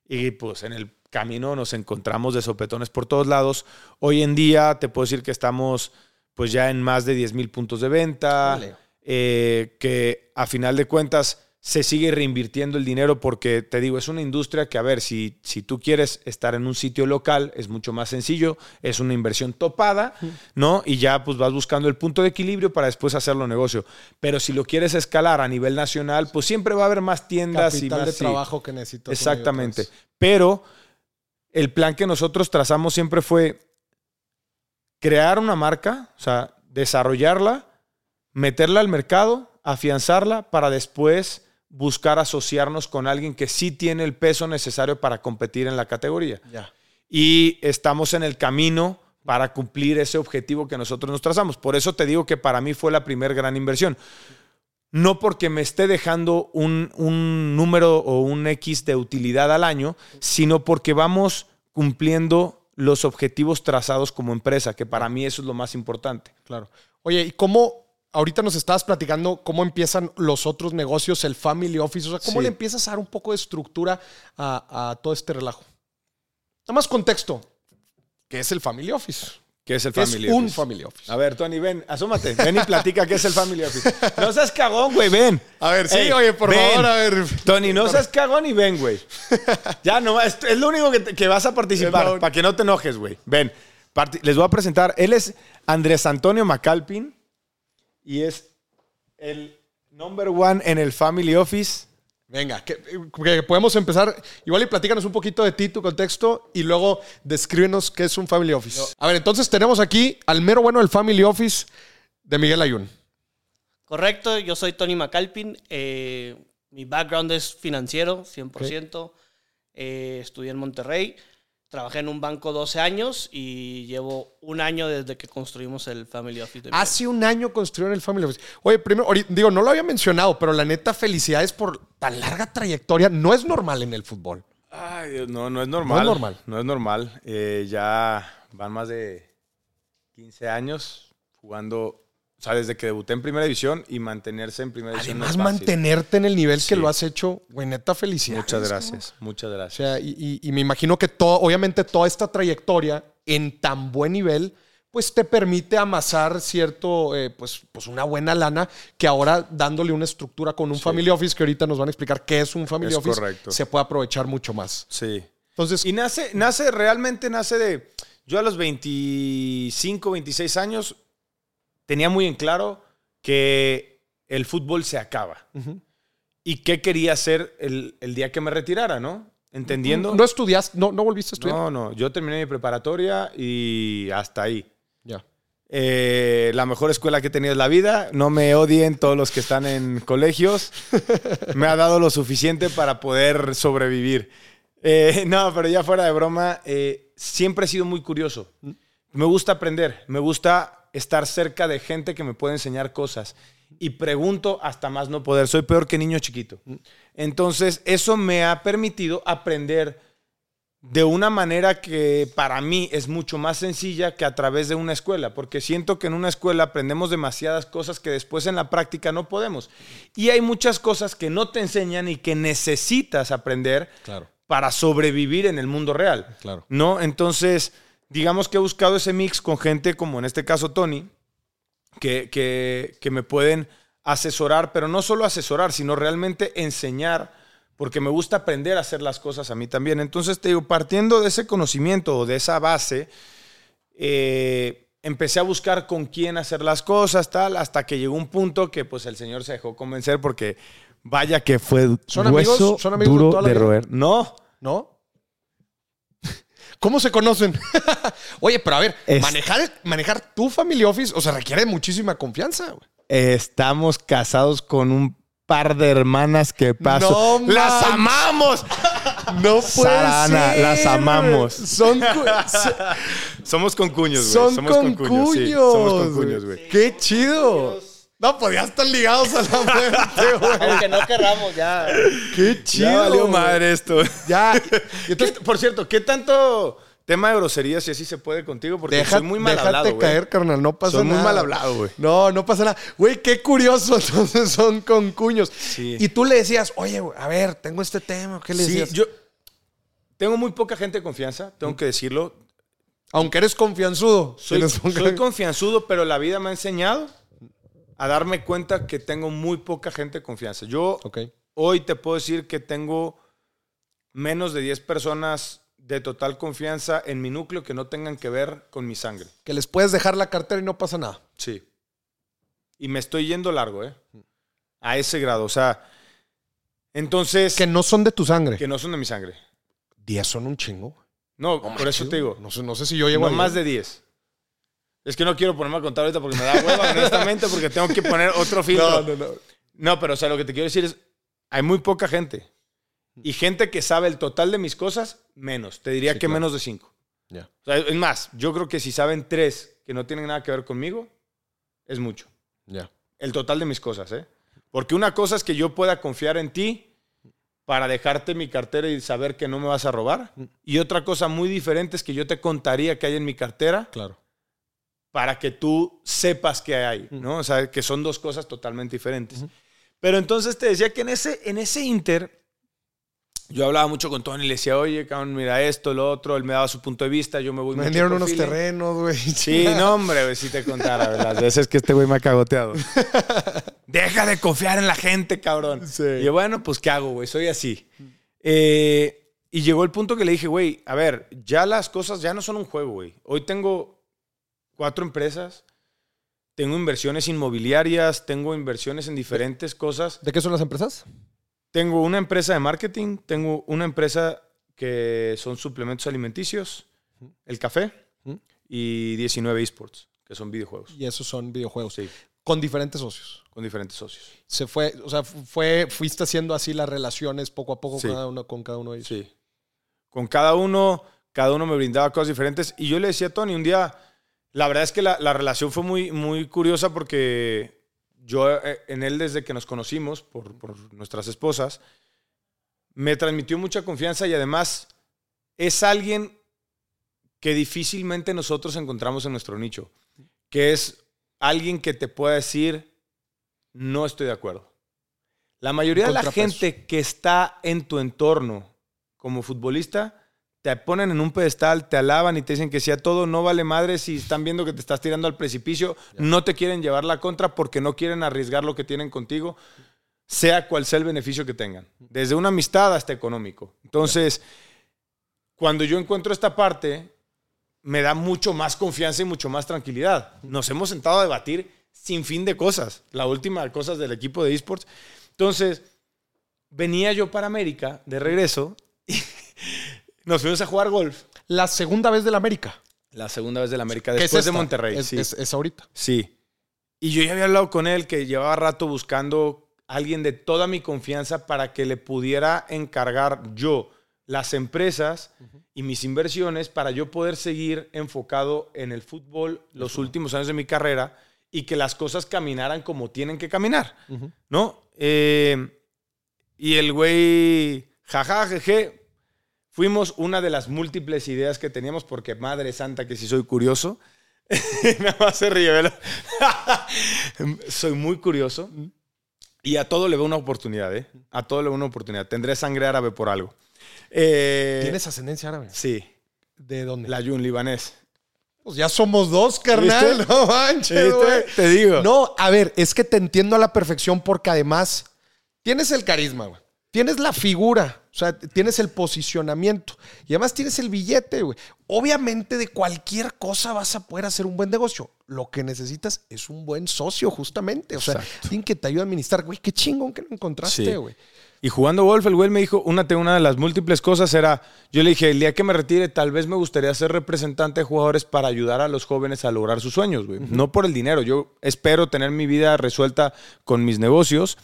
y pues en el camino nos encontramos de sopetones por todos lados. Hoy en día te puedo decir que estamos pues ya en más de 10 mil puntos de venta, eh, que a final de cuentas se sigue reinvirtiendo el dinero porque te digo, es una industria que, a ver, si, si tú quieres estar en un sitio local, es mucho más sencillo, es una inversión topada, ¿no? Y ya pues vas buscando el punto de equilibrio para después hacerlo negocio. Pero si lo quieres escalar a nivel nacional, pues siempre va a haber más tiendas y Capital más... de sí. trabajo que necesitas. y Exactamente. Pero el plan que nosotros trazamos siempre fue crear una marca, o sea, desarrollarla, meterla al mercado, afianzarla para después buscar asociarnos con alguien que sí tiene el peso necesario para competir en la categoría. Ya. Y estamos en el camino para cumplir ese objetivo que nosotros nos trazamos. Por eso te digo que para mí fue la primera gran inversión. No porque me esté dejando un, un número o un X de utilidad al año, sino porque vamos cumpliendo los objetivos trazados como empresa, que para mí eso es lo más importante. Claro. Oye, ¿y cómo ahorita nos estabas platicando cómo empiezan los otros negocios, el family office? O sea, ¿cómo Sí. le empiezas a dar un poco de estructura a, a todo este relajo? Nada más contexto. ¿Qué es el family office? ¿Qué es el ¿Qué Family es un Office? family office? A ver, Tony, ven, asómate. Ven y platica qué es el Family Office. No seas cagón, güey, ven. A ver, sí, Ey, oye, por ven. favor, a ver. Tony, no seas cagón y ven, güey. Ya no, es, es lo único que, te- que vas a participar, para que no te enojes, güey. Ven, Parti- les voy a presentar. Él es Andrés Antonio Macalpin y es el number one en el Family Office. Venga, que, que podemos empezar. Igual y platícanos un poquito de ti, tu contexto, y luego descríbenos qué es un family office. A ver, entonces tenemos aquí al mero bueno del family office de Miguel Ayun. Correcto, yo soy Tony McAlpin. eh, mi background es financiero, 100%. eh, estudié en Monterrey. Trabajé en un banco 12 años y llevo un año desde que construimos el Family Office. De. Hace un año construyeron el family office. Oye, primero, digo, no lo había mencionado, pero la neta, felicidades por tan larga trayectoria. No es normal en el fútbol. Ay, Dios, no, no es normal. No es normal. No es normal. Eh, ya van más de 15 años jugando, o sea, desde que debuté en Primera División y mantenerse en Primera División. no Además, es fácil. mantenerte en el nivel Sí. que lo has hecho, güey, neta, felicidades. Muchas ¿no? gracias, muchas O gracias. sea, y, y- y me imagino que todo, obviamente toda esta trayectoria en tan buen nivel, pues te permite amasar cierto, eh, pues, pues una buena lana que ahora dándole una estructura con un Sí. family office, que ahorita nos van a explicar qué es un family Es office, correcto. se puede aprovechar mucho más. Sí. Entonces, Y nace, nace, realmente nace de. Yo a los 25, 26 años tenía muy en claro que el fútbol se acaba. ujú, ¿Y qué quería hacer el, el día que me retirara, no? entendiendo. ¿No estudiaste? ¿No, no volviste a estudiar? No, no, yo terminé mi preparatoria y hasta ahí. Ya. Eh, la mejor escuela que he tenido en la vida. No me odien todos los que están en colegios. Me ha dado lo suficiente para poder sobrevivir. Eh, no, pero ya fuera de broma, eh, siempre he sido muy curioso. Me gusta aprender, me gusta estar cerca de gente que me puede enseñar cosas. Y pregunto hasta más no poder. Soy peor que niño chiquito. Entonces, eso me ha permitido aprender de una manera que para mí es mucho más sencilla que a través de una escuela, porque siento que en una escuela aprendemos demasiadas cosas que después en la práctica no podemos. Y hay muchas cosas que no te enseñan y que necesitas aprender Claro, para sobrevivir en el mundo real. claro. ¿No? Entonces, digamos que he buscado ese mix con gente como en este caso Tony, que, que, que me pueden asesorar, pero no solo asesorar, sino realmente enseñar, porque me gusta aprender a hacer las cosas a mí también. Entonces, te digo, partiendo de ese conocimiento o de esa base, eh, empecé a buscar con quién hacer las cosas, tal, hasta que llegó un punto que pues el señor se dejó convencer porque vaya que fue ¿Son amigos? ¿Son amigos de duro de vida? roer. No, ¿No? ¿Cómo se conocen? Oye, pero a ver, Es- manejar, manejar tu family office, o sea, requiere muchísima confianza, güey. Estamos casados con un par de hermanas que paso. No ¡Las man- amamos! No puede Sarana, ser, las amamos. Son, Somos concuños, güey. son Somos concuños. sí, somos concuños, güey. Qué chido. No, pues ya están ligados a la muerte, güey. Aunque no querramos, ya. Qué chido. Ya valió madre esto. Ya. Y ¿Qué- entonces, por cierto, ¿qué tanto tema de groserías si así se puede contigo? Porque deja, soy muy mal déjate hablado, güey. caer, carnal. No pasa Soy nada. muy mal hablado, güey. No, no pasa nada. Güey, qué curioso. Entonces son concuños. Sí. Y tú le decías, oye, güey, a ver, tengo este tema. ¿Qué le Sí, decías? yo tengo muy poca gente de confianza, tengo que decirlo. Aunque eres confianzudo. Soy, soy confianzudo, pero la vida me ha enseñado a darme cuenta que tengo muy poca gente de confianza. Yo hoy te puedo decir que tengo menos de 10 personas de total confianza en mi núcleo que no tengan que ver con mi sangre. Que les puedes dejar la cartera y no pasa nada. Sí. Y me estoy yendo largo, ¿eh? A ese grado. O sea, entonces, Que no son de tu sangre. que no son de mi sangre. 10 son un chingo. No, No por eso te digo. No sé, no sé si yo llego No ahí, más de 10. Es que no quiero ponerme a contar ahorita porque me da hueva, honestamente, porque tengo que poner otro filtro. No, no, no. No, pero o sea, lo que te quiero decir es, hay muy poca gente. Y gente que sabe el total de mis cosas, menos. Te diría Sí, que claro. menos de cinco. Ya. O sea, es más, yo creo que si saben tres que no tienen nada que ver conmigo, es mucho. Ya. El total de mis cosas, ¿eh? Porque una cosa es que yo pueda confiar en ti para dejarte mi cartera y saber que no me vas a robar. Y otra cosa muy diferente es que yo te contaría que hay en mi cartera Claro. Para que tú sepas que hay, ¿no? O sea, que son dos cosas totalmente diferentes. Pero entonces te decía que en ese, en ese inter, yo hablaba mucho con Tony y le decía, oye, cabrón, mira esto, lo otro, él me daba su punto de vista, yo me voy Me vendieron unos terrenos, güey. Sí, no, hombre, güey, si te contara, ¿verdad? las veces que este güey me ha cagoteado. Deja de confiar en la gente, cabrón. Sí. Y yo, bueno, pues, ¿qué hago, güey? Soy así. Eh, y llegó el punto que le dije, güey, a ver, ya las cosas ya no son un juego, güey. Hoy tengo cuatro empresas, tengo inversiones inmobiliarias, tengo inversiones en diferentes cosas. ¿De qué son las empresas? Tengo una empresa de marketing, tengo una empresa que son suplementos alimenticios, el café y 19 esports, que son videojuegos. Y esos son videojuegos. Sí, Con diferentes socios. con diferentes socios. Se fue, o sea, fue, fuiste haciendo así las relaciones poco a poco Sí. cada uno, con cada uno de ellos. Sí. Con cada uno, cada uno me brindaba cosas diferentes. Y yo le decía a Tony un día, la verdad es que la, la relación fue muy, muy curiosa porque yo eh, en él desde que nos conocimos por, por nuestras esposas, me transmitió mucha confianza y además es alguien que difícilmente nosotros encontramos en nuestro nicho, que es alguien que te pueda decir, no estoy de acuerdo. La mayoría de la gente que está en tu entorno como futbolista, te ponen en un pedestal, te alaban y te dicen que si a todo no vale madre, si están viendo que te estás tirando al precipicio, no te quieren llevar la contra porque no quieren arriesgar lo que tienen contigo, sea cual sea el beneficio que tengan, desde una amistad hasta económico. Entonces, cuando yo encuentro esta parte, me da mucho más confianza y mucho más tranquilidad. Nos hemos sentado a debatir sin fin de cosas, la última cosas del equipo de esports. Entonces, venía yo para América de regreso Nos fuimos a jugar golf. La segunda vez del América. La segunda vez del América, que es después de. Monterrey. Es, sí. es- es ahorita. Sí. Y yo ya había hablado con él que llevaba rato buscando a alguien de toda mi confianza para que le pudiera encargar yo las empresas y mis inversiones para yo poder seguir enfocado en el fútbol los últimos años de mi carrera y que las cosas caminaran como tienen que caminar, ¿no? Eh, y el güey, jaja, jeje, fuimos una de las múltiples ideas que teníamos porque madre santa que si soy curioso. Nada más se ríe. Soy muy curioso. Y a todo le veo una oportunidad, ¿eh? A todo le veo una oportunidad. Tendré sangre árabe por algo. Eh, ¿Tienes ascendencia árabe? Sí, ¿De dónde? la Yun libanés. Pues ya somos dos, carnal. ¿Viste? No manches. Te digo. No, a ver, es que te entiendo a la perfección porque además tienes el carisma, güey. Tienes la figura, o sea, tienes el posicionamiento y además tienes el billete, güey. Obviamente de cualquier cosa vas a poder hacer un buen negocio. Lo que necesitas es un buen socio, justamente. O sea, Exacto. alguien que te ayude a administrar. Güey, qué chingón que lo encontraste, Sí. güey. Y jugando golf, el güey me dijo, una, una de las múltiples cosas era, yo le dije, el día que me retire, tal vez me gustaría ser representante de jugadores para ayudar a los jóvenes a lograr sus sueños, güey. No por el dinero, yo espero tener mi vida resuelta con mis negocios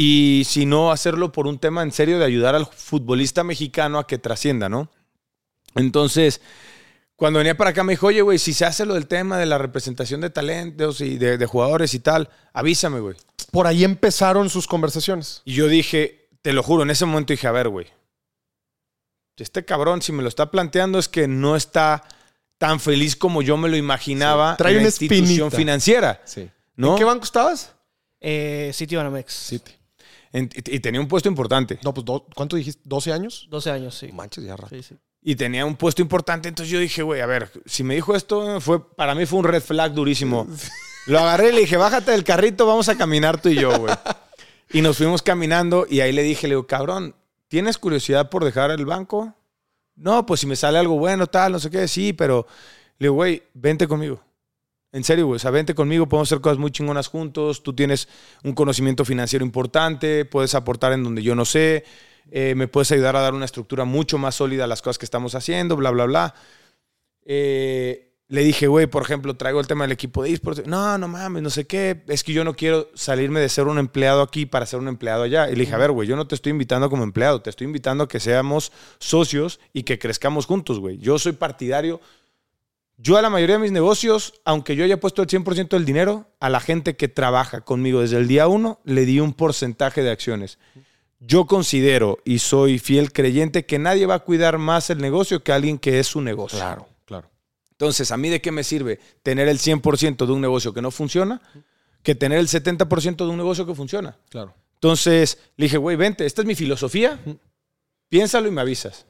y si no, hacerlo por un tema en serio de ayudar al futbolista mexicano a que trascienda, ¿no? Entonces, cuando venía para acá me dijo, oye, güey, si se hace lo del tema de la representación de talentos y de, de jugadores y tal, avísame, güey. Por ahí empezaron sus conversaciones. Y yo dije, te lo juro, en ese momento dije, a ver, güey. Este cabrón, si me lo está planteando, es que no está tan feliz como yo me lo imaginaba Sí. Trae en la una institución espinita. financiera. Sí. ¿no? ¿En qué banco estabas? Eh, City Banamex. City. En- y, y tenía un puesto importante. No, pues, do- ¿cuánto dijiste? ¿12 años? 12 años, sí. Manches, ya rato. Sí, sí. Y tenía un puesto importante. Entonces yo dije, güey, a ver, si me dijo esto, fue, para mí fue un red flag durísimo. Lo agarré y le dije, bájate del carrito, vamos a caminar tú y yo, güey. Y nos fuimos caminando y ahí le dije, le digo, cabrón, ¿tienes curiosidad por dejar el banco? No, pues si me sale algo bueno, tal, no sé qué, sí, pero le digo, güey, vente conmigo. En serio, güey, o conmigo, podemos hacer cosas muy chingonas juntos, tú tienes un conocimiento financiero importante, puedes aportar en donde yo no sé, eh, me puedes ayudar a dar una estructura mucho más sólida a las cosas que estamos haciendo, bla, bla, bla. Eh, le dije, güey, por ejemplo, traigo el tema del equipo de esports. No, no mames, no sé qué. Es que yo no quiero salirme de ser un empleado aquí para ser un empleado allá. Y le dije, a ver, güey, yo no te estoy invitando como empleado, te estoy invitando a que seamos socios y que crezcamos juntos, güey. Yo soy partidario. Yo a la mayoría de mis negocios, aunque yo haya puesto el 100% del dinero, a la gente que trabaja conmigo desde el día uno, le di un porcentaje de acciones. Yo considero y soy fiel creyente que nadie va a cuidar más el negocio que alguien que es su negocio. Claro, claro. Entonces, ¿a mí de qué me sirve tener el 100% de un negocio que no funciona que tener el 70% de un negocio que funciona? Claro. Entonces, le dije, güey, vente, esta es mi filosofía, piénsalo y me avisas.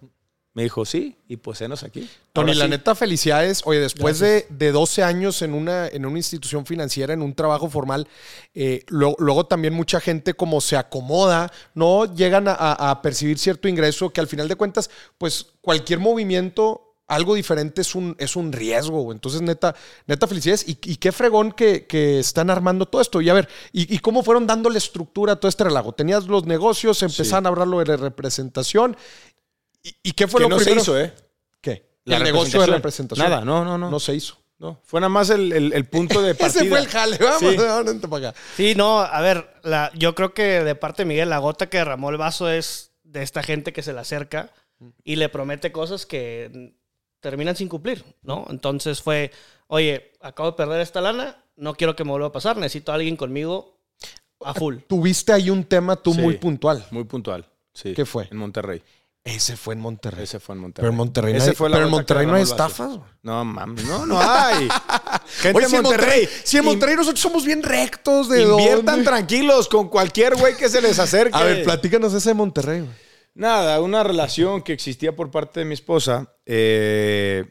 Me dijo, sí, y pues enos aquí. Tony, la neta, felicidades. Oye, después de, de 12 años en una, en una institución financiera, en un trabajo formal, eh, luego, luego también mucha gente como se acomoda, ¿no? Llegan a, a- a percibir cierto ingreso que al final de cuentas, pues cualquier movimiento, algo diferente es un, es un riesgo. Entonces, neta, neta, felicidades. Y, y qué fregón que, que están armando todo esto. Y a ver, ¿y, y cómo fueron dándole estructura a todo este relajo? Tenías los negocios, empezaron a hablar lo de la representación. ¿Y, y qué fue Que lo no primero? se hizo, ¿eh? ¿Qué? La el negocio de representación. representación. Nada, no, no, no. No se hizo. No, fue nada más el, el- el punto de partida. Ese fue el jale, vamos, Sí. vente para acá. Sí, no, a ver, la, yo creo que de parte de Miguel, la gota que derramó el vaso es de esta gente que se le acerca y le promete cosas que terminan sin cumplir, ¿no? Entonces fue, oye, acabo de perder esta lana, no quiero que me vuelva a pasar, necesito a alguien conmigo a full. Tuviste ahí un tema tú Sí. muy puntual. Muy puntual. Sí. ¿Qué fue? En Monterrey. Ese fue en Monterrey. Ese fue en Monterrey. pero en Monterrey, no hay, fue la pero en Monterrey no hay estafas. güey. No, mames, no, no hay. Gente Oye, si en Monterrey, Monterrey. si en Monterrey nosotros somos bien rectos de Inviertan dónde? tranquilos con cualquier güey que se les acerque. A ver, platícanos ese de Monterrey. güey. Nada, una relación que existía por parte de mi esposa. eh,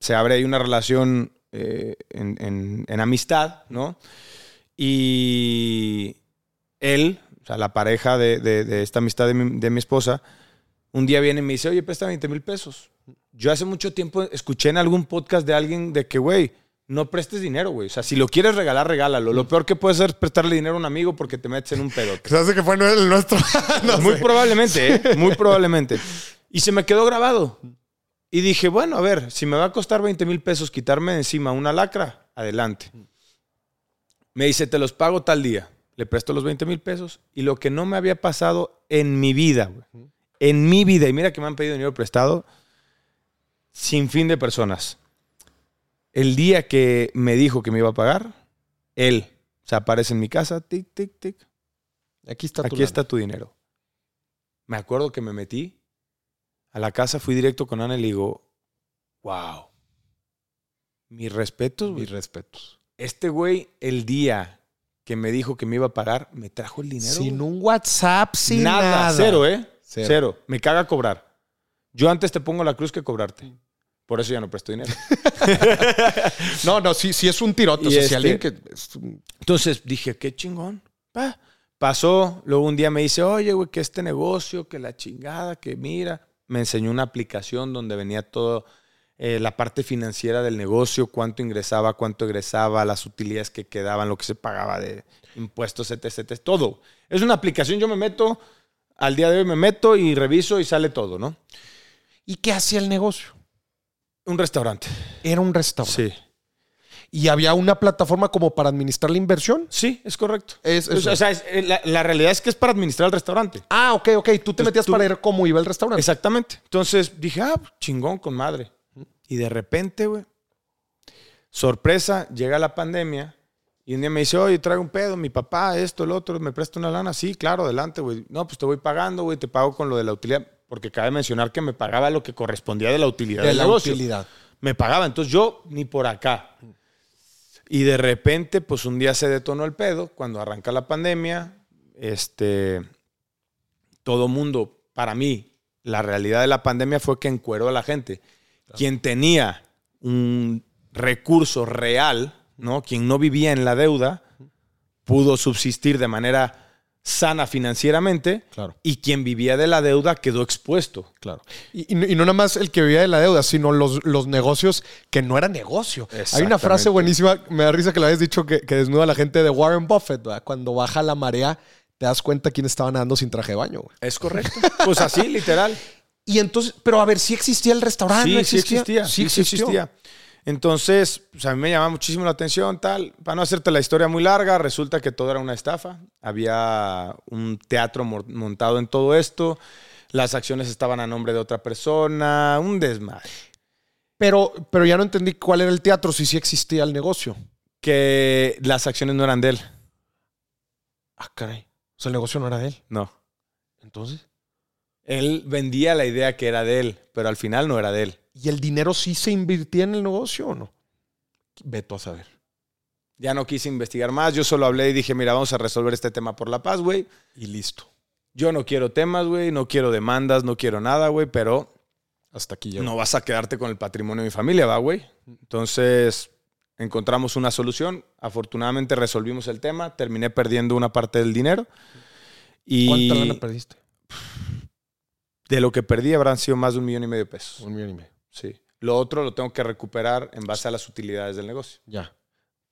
se abre ahí una relación eh, en, en- en amistad, ¿no? Y él, o sea, la pareja de, de- de esta amistad de mi, de mi esposa, un día viene y me dice, oye, presta 20 mil pesos. Yo hace mucho tiempo escuché en algún podcast de alguien de que, güey, no prestes dinero, güey. O sea, si lo quieres regalar, regálalo. Lo peor que puedes hacer es prestarle dinero a un amigo porque te metes en un pedote. Se hace que fue el nuestro. No muy sé. probablemente, ¿eh? Muy probablemente. Y se me quedó grabado. Y dije, bueno, a ver, si me va a costar 20 mil pesos quitarme de encima una lacra, adelante. Me dice, te los pago tal día. Le presto los 20 mil pesos. Y lo que no me había pasado en mi vida, güey, en mi vida, y mira que me han pedido dinero prestado, sin fin de personas. El día que me dijo que me iba a pagar, él se aparece en mi casa, tic, tic, tic. Aquí está tu Aquí lana. está tu dinero. Me acuerdo que me metí a la casa, fui directo con Ana y le digo, wow. Mis respetos, güey. Mis respetos. Este güey, el día que me dijo que me iba a pagar, me trajo el dinero. Sin güey. un WhatsApp, sin nada, nada. cero, ¿eh? Cero. Cero. Me caga cobrar. Yo antes te pongo la cruz que cobrarte. Por eso ya no presto dinero. No, no, sí, sí es un tirote. O si este- alguien que. Entonces dije, qué chingón. Pa. Pasó, luego un día me dice, oye, güey, que este negocio, que la chingada, que mira. Me enseñó una aplicación donde venía todo eh, la parte financiera del negocio, cuánto ingresaba, cuánto egresaba, las utilidades que quedaban, lo que se pagaba de impuestos, etc, etc, todo. Es una aplicación, yo me meto, al día de hoy me meto y reviso y sale todo, ¿no? ¿Y qué hacía el negocio? Un restaurante. Era un restaurante. Sí. Y había una plataforma como para administrar la inversión. Sí, es correcto. Es- O sea, eso. o sea, es- eh, la, la realidad es que es para administrar el restaurante. Ah, ok, ok. Tú te Entonces, metías tú- para ver cómo iba el restaurante. Exactamente. Entonces dije, ah, chingón con madre. Y de repente, güey, sorpresa, llega la pandemia y un día me dice, oye, traigo un pedo, mi papá, esto, el otro, me presta una lana. Sí, claro, adelante, güey. No, pues te voy pagando, güey, te pago con lo de la utilidad. Porque cabe mencionar que me pagaba lo que correspondía de la utilidad de del la negocio. utilidad. Me pagaba. Entonces yo ni por acá. Y de repente, pues un día se detonó el pedo. Cuando arranca la pandemia, este, todo mundo, para mí, la realidad de la pandemia fue que encueró a la gente. Quien tenía un recurso real, ¿no? Quien no vivía en la deuda, pudo subsistir de manera sana financieramente. Claro. Y quien vivía de la deuda quedó expuesto. Claro. Y, y no- y no nada más el que vivía de la deuda, sino los, los negocios que no era negocio. Hay una frase buenísima, me da risa que lo habías dicho, que, que desnuda a la gente de Warren Buffett. ¿verdad? Cuando baja la marea, te das cuenta quién estaba nadando sin traje de baño. güey. Es correcto. pues así, literal. Y entonces, pero a ver, si existía el restaurante. sí, ¿No sí existía. Sí, sí existía. Entonces, pues a mí me llamaba muchísimo la atención, tal. Para no hacerte la historia muy larga, resulta que todo era una estafa. Había un teatro mo- montado en todo esto. Las acciones estaban a nombre de otra persona. Un desmadre. Pero, pero ya no entendí cuál era el teatro, si sí existía el negocio. Que las acciones no eran de él. Ah, caray. O sea, el negocio no era de él. No. Entonces. Él vendía la idea que era de él, pero al final no era de él. ¿Y el dinero sí se invirtía en el negocio o no? Veto a saber. Ya no quise investigar más. Yo solo hablé y dije, mira, vamos a resolver este tema por la paz, güey. Y listo. Yo no quiero temas, güey. No quiero demandas, no quiero nada, güey. Pero Hasta aquí llegó. no vas a quedarte con el patrimonio de mi familia, va, güey. Entonces, encontramos una solución. Afortunadamente resolvimos el tema. Terminé perdiendo una parte del dinero. Y ¿Cuánta lana perdiste? de lo que perdí habrán sido más de un millón y medio de pesos. Un millón y medio. Sí. Lo otro lo tengo que recuperar en base a las utilidades del negocio. Ya.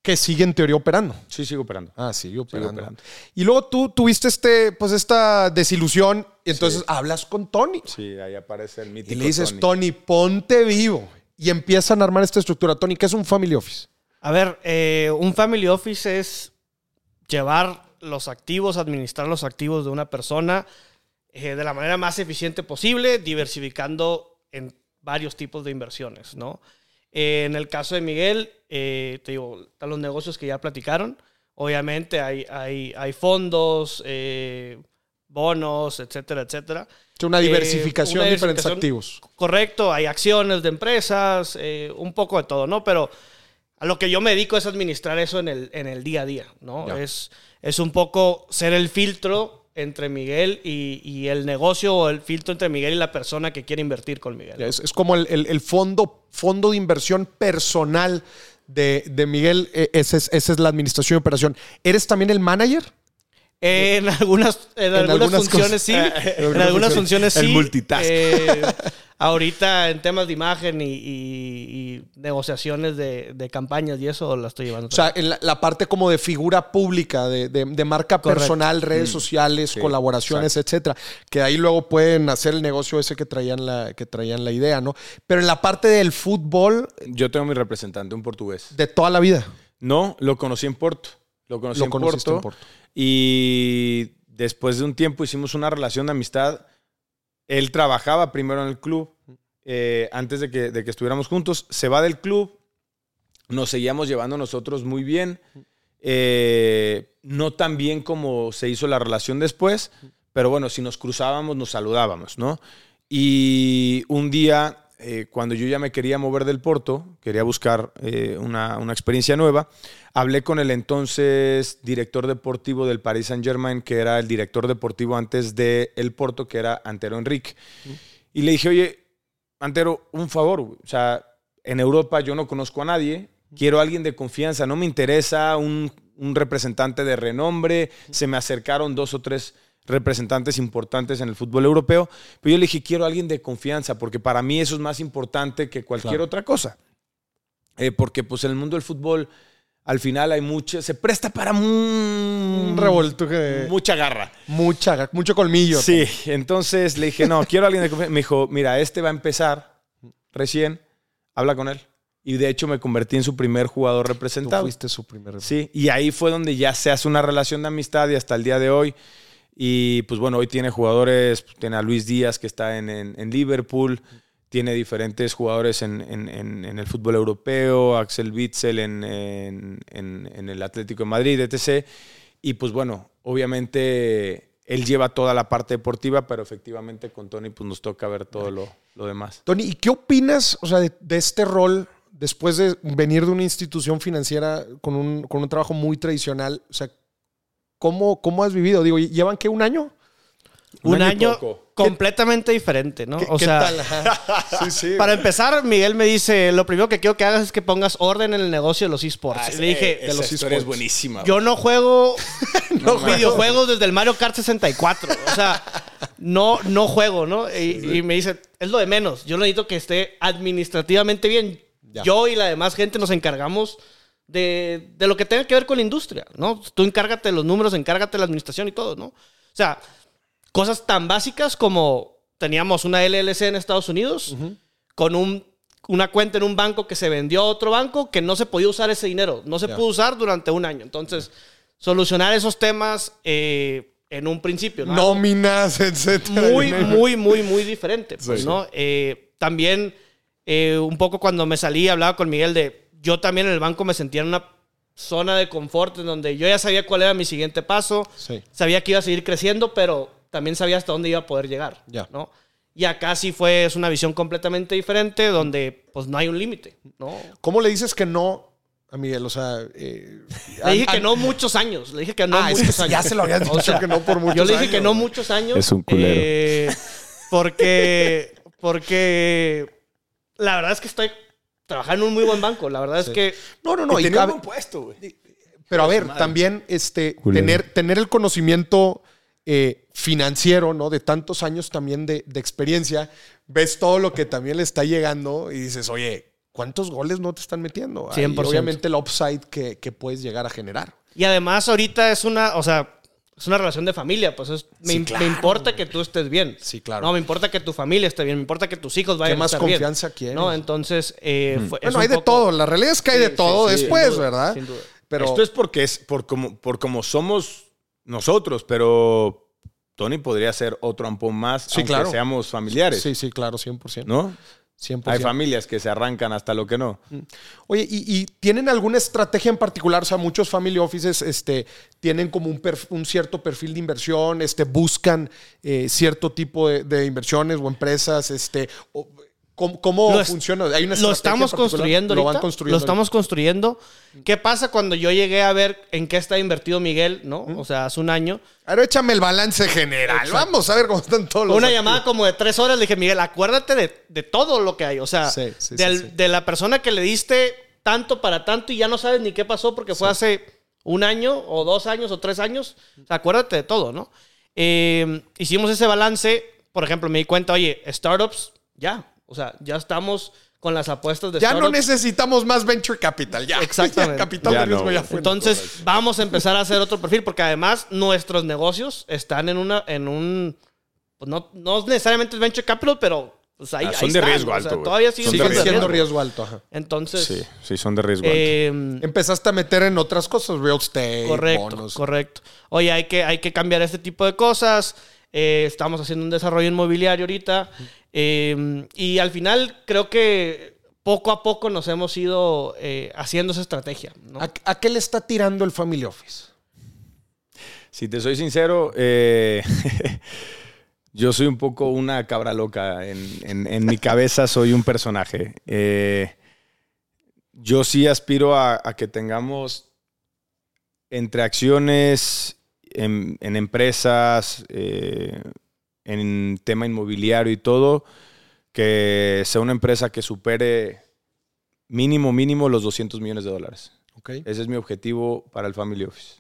Que sigue en teoría operando. Sí, sigo operando. Ah, sigue Sigo operando. operando. Y luego tú tuviste este, pues esta desilusión. Y entonces Sí. hablas con Tony. Sí, ahí aparece el mítico Y le dices, Tony. Tony, ponte vivo. Y empiezan a armar esta estructura. Tony, ¿qué es un family office? A ver, eh, un family office es llevar los activos, administrar los activos de una persona eh, de la manera más eficiente posible, diversificando en varios tipos de inversiones, ¿no? Eh, en el caso de Miguel, eh, te digo, están los negocios que ya platicaron. Obviamente hay, hay, hay fondos, eh, bonos, etcétera, etcétera. Una Eh, diversificación una de diferentes diversificación. activos. Correcto, hay acciones de empresas, un poco de todo, ¿no? Pero a lo que yo me dedico es administrar eso en el, en el día a día, ¿no? Ya. Es, es un poco ser el filtro entre Miguel y, y el negocio o el filtro entre Miguel y la persona que quiere invertir con Miguel. ¿no? Es, es como el, el- el fondo, fondo de inversión personal de, de Miguel. Eh, esa es, esa es la administración y operación. ¿Eres también el manager? En algunas, en algunas, algunas funciones cosas. sí. En algunas funciones sí. El multitask. Eh, ahorita en temas de imagen y, y- y negociaciones de, de campañas y eso la estoy llevando. O sea, en la, la parte como de figura pública, de, de- de marca Correcto. personal, redes sociales, Sí, colaboraciones, etcétera. Que ahí luego pueden hacer el negocio ese que traían la, que traían la idea, ¿no? Pero en la parte del fútbol, Yo tengo mi representante, un portugués. de toda la vida. No, lo conocí en Porto. Lo conocí Lo en, Porto, en Porto. Y después de un tiempo hicimos una relación de amistad. Él trabajaba primero en el club eh, antes de que, estuviéramos juntos. Se va del club. Nos seguíamos llevando nosotros muy bien. Eh, no tan bien como se hizo la relación después. Pero bueno, si nos cruzábamos, nos saludábamos, ¿no? Y un día, eh, cuando yo ya me quería mover del Porto, quería buscar eh, una, una experiencia nueva, hablé con el entonces director deportivo del Paris Saint Germain, que era el director deportivo antes de el Porto, que era Antero Enrique. Y le dije, oye, Antero, un favor, o sea, en Europa yo no conozco a nadie, quiero a alguien de confianza, no me interesa un, un representante de renombre, se me acercaron dos o tres representantes importantes en el fútbol europeo, pero yo le dije, quiero a alguien de confianza, porque para mí eso es más importante que cualquier Claro. otra cosa. Eh, porque pues en el mundo del fútbol al final hay mucho, se presta para Un revolto que... mucha garra. Mucha, mucho colmillo. Sí, entonces le dije, no, quiero a alguien de confianza. Me dijo, mira, este va a empezar recién, habla con él. Y de hecho me convertí en su primer jugador Tú representado. fuiste su primer... Sí, y ahí fue donde ya se hace una relación de amistad y hasta el día de hoy. Y pues bueno, hoy tiene jugadores, tiene a Luis Díaz que está en, en- Liverpool, tiene diferentes jugadores en, en- el fútbol europeo, Axel Witzel en el Atlético de Madrid, etc. Y pues bueno, obviamente él lleva toda la parte deportiva, pero efectivamente con Tony pues nos toca ver todo lo, lo demás. Tony, ¿y qué opinas o sea, de, de este rol después de venir de una institución financiera con un, con un trabajo muy tradicional? O sea, ¿cómo, cómo has vivido? Digo, ¿llevan qué? ¿Un año? un, un año completamente diferente, ¿no? ¿Qué, o qué sea. Sí, sí. para empezar, Miguel me dice, lo primero que quiero que hagas es que pongas orden en el negocio de los esports. Y le dije, de los historia es esports. buenísima. yo no juego No videojuegos desde el Mario Kart 64. O sea, no, no juego, ¿no? Y, y me dice, es lo de menos. Yo necesito que esté administrativamente bien. Ya. Yo y la demás gente nos encargamos de, de lo que tenga que ver con la industria, ¿no? Tú encárgate de los números, encárgate de la administración y todo, ¿no? O sea, cosas tan básicas como teníamos una LLC en Estados Unidos con un, una cuenta en un banco que se vendió a otro banco que no se podía usar ese dinero, no se Ya. pudo usar durante un año. Entonces, solucionar esos temas eh, en un principio, ¿no? Nóminas, etcétera. muy, muy, muy, muy diferente, pues, Sí. ¿no? Eh, también, eh, un poco cuando me salí, hablaba con Miguel de, yo también en el banco me sentía en una zona de confort en donde yo ya sabía cuál era mi siguiente paso, Sí. sabía que iba a seguir creciendo, pero también sabía hasta dónde iba a poder llegar, Ya. ¿no? Y acá sí fue, es una visión completamente diferente donde, pues, no hay un límite, ¿no? ¿Cómo le dices que no a Miguel? O sea, eh, Le dije que no muchos años. Le dije que no Ah, es que muchos años. ya se lo habías O dicho sea, que no por muchos Yo le dije años, que no muchos años. Es un culero. eh, porque, porque la verdad es que estoy trabajando en un muy buen banco. La verdad Sí. es que No, no, no. y y tenía un buen puesto, güey. Pero a ver, madre. también este, tener, tener el conocimiento eh, financiero, ¿no? De tantos años también de, de experiencia, ves todo lo que también le está llegando y dices, oye, ¿cuántos goles no te están metiendo? Ahí, 100%. obviamente el upside que, que puedes llegar a generar. Y además ahorita es una, o sea, es una relación de familia, pues es- me, Sí, me claro, importa que tú estés bien. Sí, claro. No, me importa que tu familia esté bien, me importa que tus hijos vayan ¿Qué más a estar bien. confianza quieres? No, entonces eh, fue- es Bueno, hay de todo. La realidad es que hay Sí, de todo sí, después, duda, ¿verdad? sin duda. Pero Esto es porque es por como, por como somos nosotros, pero Tony podría ser otro ampón más, Sí, aunque claro. seamos familiares, sí, sí, claro, 100%. ¿no? 100%. Hay familias que se arrancan hasta lo que no. Oye, ¿y, y tienen alguna estrategia en particular? O sea, muchos family offices este, tienen como un, perf- un cierto perfil de inversión, este, buscan eh, cierto tipo de, de inversiones o empresas. Este, o- ¿Cómo, cómo Lo funciona? ¿Hay una lo estamos construyendo Lo van construyendo. Lo estamos construyendo. ¿Qué pasa cuando yo llegué a ver en qué está invertido Miguel, no? O sea, hace un año. Ahora échame el balance general. Exacto. Vamos a ver cómo están todos los. Una activos. llamada como de tres horas, le dije, Miguel, acuérdate de, de todo lo que hay. O sea, Sí, sí, sí, del- sí. de la persona que le diste tanto para tanto y ya no sabes ni qué pasó porque fue hace un año o dos años o tres años. O sea, acuérdate de todo, ¿no? Eh, hicimos ese balance. Por ejemplo, me di cuenta, oye, startups, ya. O sea, ya estamos con las apuestas de Ya no necesitamos más venture capital. Ya. Exactamente. Ya, capital Ya de riesgo no, ya fue. Entonces, vamos a empezar a hacer otro perfil, porque además nuestros negocios están en una, en un, pues no, no necesariamente es venture capital, pero pues ahí, Ah, ahí son de están, riesgo o sea, alto, todavía siguen Siguen siendo de siendo riesgo. riesgo alto. ajá. Entonces, Sí, sí, son de riesgo alto. eh, Empezaste a meter en otras cosas, real estate, correcto, bonos. correcto. Oye, hay que, hay que cambiar este tipo de cosas. Eh, estamos haciendo un desarrollo inmobiliario ahorita. Eh, y al final creo que poco a poco nos hemos ido eh, haciendo esa estrategia. ¿no? ¿A, a qué le está tirando el Family Office? Si te soy sincero, eh, yo soy un poco una cabra loca. En, en- en mi cabeza soy un personaje. Eh, yo sí aspiro a, a que tengamos entre acciones en, en empresas, eh, en tema inmobiliario y todo, que sea una empresa que supere mínimo, mínimo los 200 millones de dólares. Ok. Ese es mi objetivo para el Family Office.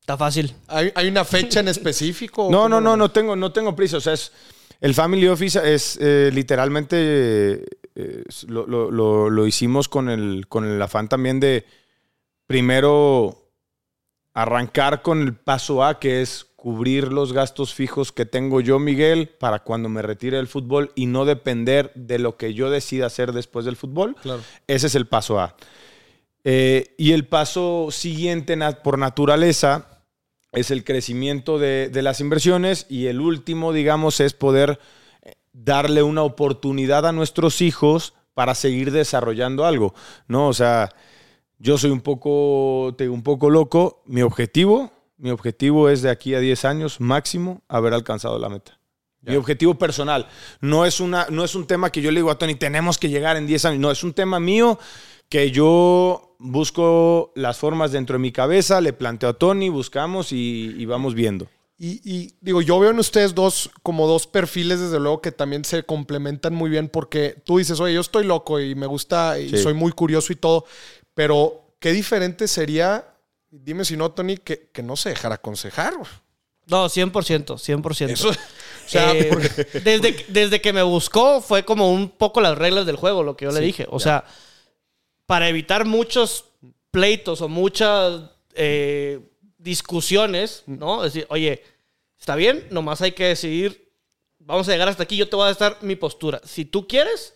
Está fácil. ¿Hay, hay una fecha en específico? No, ¿Cómo no, no, no tengo, no tengo prisa. O sea, es, el Family Office es eh, literalmente eh, es- lo, lo- lo- lo hicimos con el, con el afán también de primero arrancar con el paso A, que es cubrir los gastos fijos que tengo yo, Miguel, para cuando me retire del fútbol y no depender de lo que yo decida hacer después del fútbol. Claro. Ese es el paso A. Eh, y el paso siguiente por naturaleza es el crecimiento de, de las inversiones y el último, digamos, es poder eh, darle una oportunidad a nuestros hijos para seguir desarrollando algo, ¿no? O sea, yo soy un poco, te un poco loco. Mi objetivo, mi objetivo es de aquí a 10 años máximo haber alcanzado la meta. Mi objetivo personal. No es, una, no es un tema que yo le digo a Tony, tenemos que llegar en 10 años. No, es un tema mío que yo busco las formas dentro de mi cabeza, le planteo a Tony, buscamos y, y vamos viendo. Y, y, digo, yo veo en ustedes dos como dos perfiles, desde luego, que también se complementan muy bien porque tú dices, oye, yo estoy loco y me gusta y Sí. soy muy curioso y todo, pero qué diferente sería, dime si no, Tony, que, que no se dejara aconsejar. No, 100%, 100%. Eso, o sea, Eh, porque- desde, desde que me buscó fue como un poco las reglas del juego, lo que yo le dije. O ya. sea, para evitar muchos pleitos o muchas eh, discusiones, ¿no? Decir, oye, está bien, nomás hay que decidir, vamos a llegar hasta aquí, yo te voy a dar mi postura. Si tú quieres,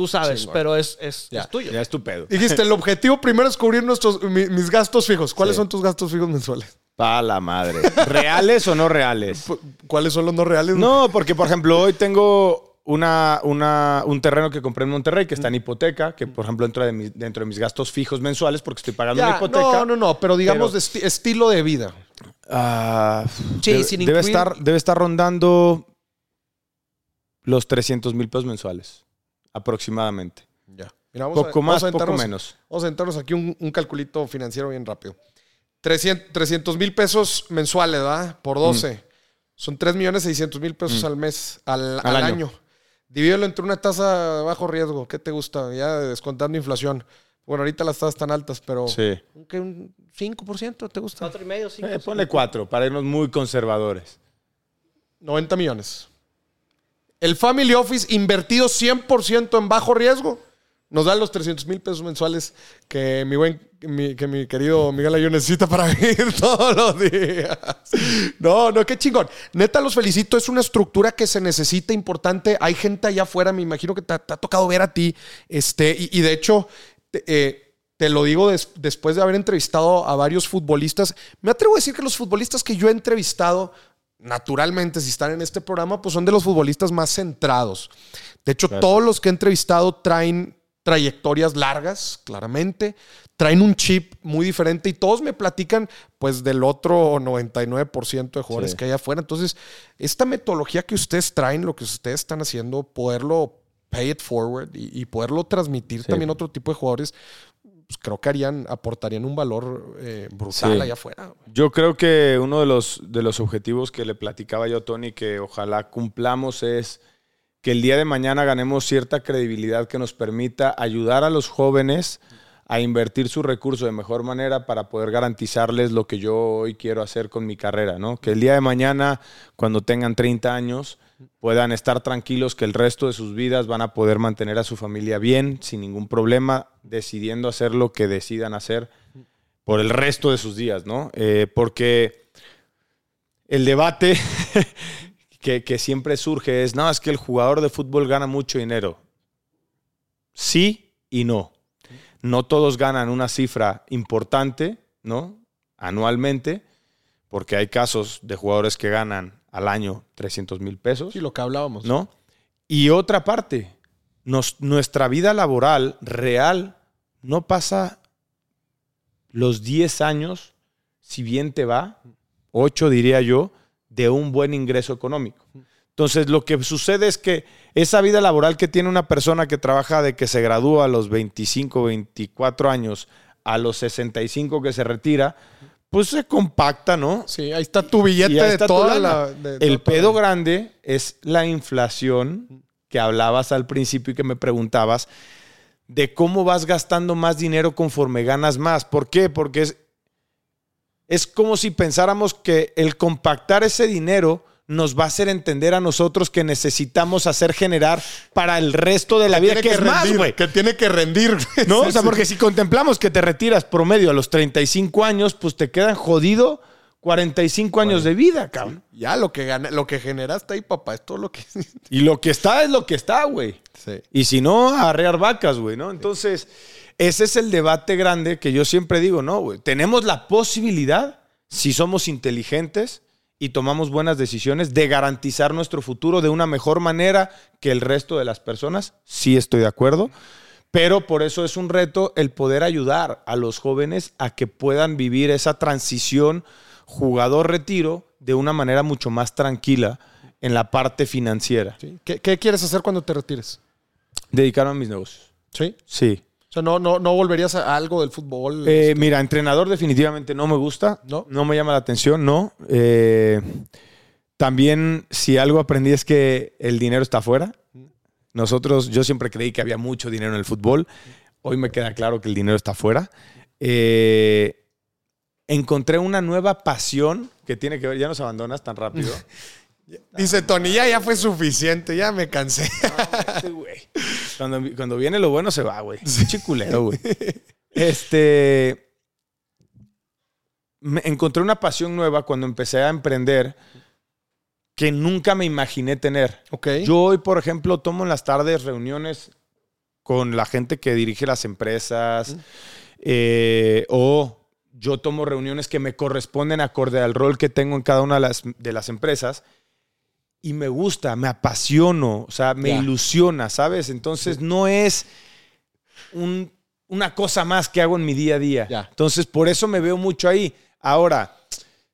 tú sabes, pero es, es, Ya. es tuyo. Ya es tu pedo. dijiste, el objetivo primero es cubrir nuestros, mi- mis gastos fijos. ¿Cuáles Sí. son tus gastos fijos mensuales? Pa' la madre. ¿Reales o no reales? ¿Cuáles son los no reales? No, porque por ejemplo hoy tengo una, una- un terreno que compré en Monterrey que está en hipoteca, que por ejemplo dentro de, mis, dentro de mis gastos fijos mensuales porque estoy pagando una Ya, hipoteca. no, no, no, pero digamos Pero- de esti- estilo de vida. Ah, Sí, debe, sin debe incluir- estar, debe estar rondando los 300 mil pesos mensuales, aproximadamente. Ya. Mira, vamos a- Poco vamos más, a poco menos. Vamos a sentarnos aquí un, un calculito financiero bien rápido. 300 mil pesos mensuales, ¿verdad? Por 12. Son 3 millones 600 mil pesos al mes, al, al Al año. año. Divídelo entre una tasa de bajo riesgo. ¿Qué te gusta? Ya descontando inflación. Bueno, ahorita las tasas están altas, pero Sí. ¿un, qué, un 5% te gusta? Cuatro y medio, cinco. Eh, ponle cuatro para irnos muy conservadores. 90 millones. El Family Office invertido 100% en bajo riesgo nos da los 300 mil pesos mensuales que mi buen, que mi querido Miguel Ayun necesita para vivir todos los días. No, no, qué chingón. Neta, los felicito. Es una estructura que se necesita importante. Hay gente allá afuera, me imagino que te, ha- tocado ver a ti. Este, y, de hecho, te, eh, lo digo des- después de haber entrevistado a varios futbolistas. Me atrevo a decir que los futbolistas que yo he entrevistado, naturalmente, si están en este programa, pues son de los futbolistas más centrados. De hecho, todos los que he entrevistado traen trayectorias largas, claramente, traen un chip muy diferente y todos me platican pues del otro 99% de jugadores Sí. que hay afuera. Entonces, esta metodología que ustedes traen, lo que ustedes están haciendo, poderlo pay it forward y, y poderlo transmitir Sí. también a otro tipo de jugadores, pues creo que harían, aportarían un valor eh, brutal Sí. allá afuera. Yo creo que uno de los, de los objetivos que le platicaba yo a Tony que ojalá cumplamos es que el día de mañana ganemos cierta credibilidad que nos permita ayudar a los jóvenes a invertir su recurso de mejor manera para poder garantizarles lo que yo hoy quiero hacer con mi carrera, ¿no? Que el día de mañana, cuando tengan 30 años, puedan estar tranquilos que el resto de sus vidas van a poder mantener a su familia bien, sin ningún problema, decidiendo hacer lo que decidan hacer por el resto de sus días, ¿no? Eh, porque el debate que, que siempre surge es, no, es que el jugador de fútbol gana mucho dinero. Sí y no no todos ganan una cifra importante, ¿no? Anualmente, porque hay casos de jugadores que ganan al año 300 mil pesos. Sí, lo que hablábamos. ¿No? Y otra parte, nuestra vida laboral real no pasa los 10 años, si bien te va, 8 diría yo, de un buen ingreso económico. Entonces, lo que sucede es que esa vida laboral que tiene una persona que trabaja de que se gradúa a los 25, 24 años, a los 65 que se retira, pues se compacta, ¿no? Sí, ahí está tu billete de toda la. El pedo grande es la inflación que hablabas al principio y que me preguntabas de cómo vas gastando más dinero conforme ganas más. ¿Por qué? Porque es, es como si pensáramos que el compactar ese dinero nos va a hacer entender a nosotros que necesitamos hacer generar para el resto de la vida, que, es más, güey. Que tiene que rendir. ¿No? o sea, porque si contemplamos que te retiras promedio a los 35 años, pues te quedan jodido 45 años de vida, cabrón. Ya lo que gana, lo que generaste ahí, papá, es todo lo que. y lo que está es lo que está, güey. Sí. Y si no, arrear vacas, güey, ¿no? Entonces, ese es el debate grande que yo siempre digo, no, güey. Tenemos la posibilidad, si somos inteligentes, y tomamos buenas decisiones de garantizar nuestro futuro de una mejor manera que el resto de las personas. Sí estoy de acuerdo, pero por eso es un reto el poder ayudar a los jóvenes a que puedan vivir esa transición jugador-retiro de una manera mucho más tranquila en la parte financiera. ¿Qué, ¿Qué, quieres hacer cuando te retires? Dedicarme a mis negocios. ¿Sí? Sí. O sea, no, no, no volverías a algo del fútbol. Eh, este? Mira, entrenador definitivamente no me gusta. No. No me llama la atención, no. Eh, también, si algo aprendí es que el dinero está afuera. Nosotros, yo siempre creí que había mucho dinero en el fútbol. Hoy me queda claro que el dinero está afuera. Eh, encontré una nueva pasión que tiene que ver, ya nos abandonas tan rápido. Dice Tony, ya, ya fue suficiente, ya me cansé. Este cuando, cuando, viene lo bueno se va, güey. Chiculero, güey. Este. Me encontré una pasión nueva cuando empecé a emprender que nunca me imaginé tener. Okay. Yo hoy, por ejemplo, tomo en las tardes reuniones con la gente que dirige las empresas eh, o yo tomo reuniones que me corresponden acorde al rol que tengo en cada una de las, de las empresas y me gusta, me apasiono, o sea, me ilusiona, ¿sabes? Entonces no es una cosa más que hago en mi día a día. Entonces por eso me veo mucho ahí. Ahora,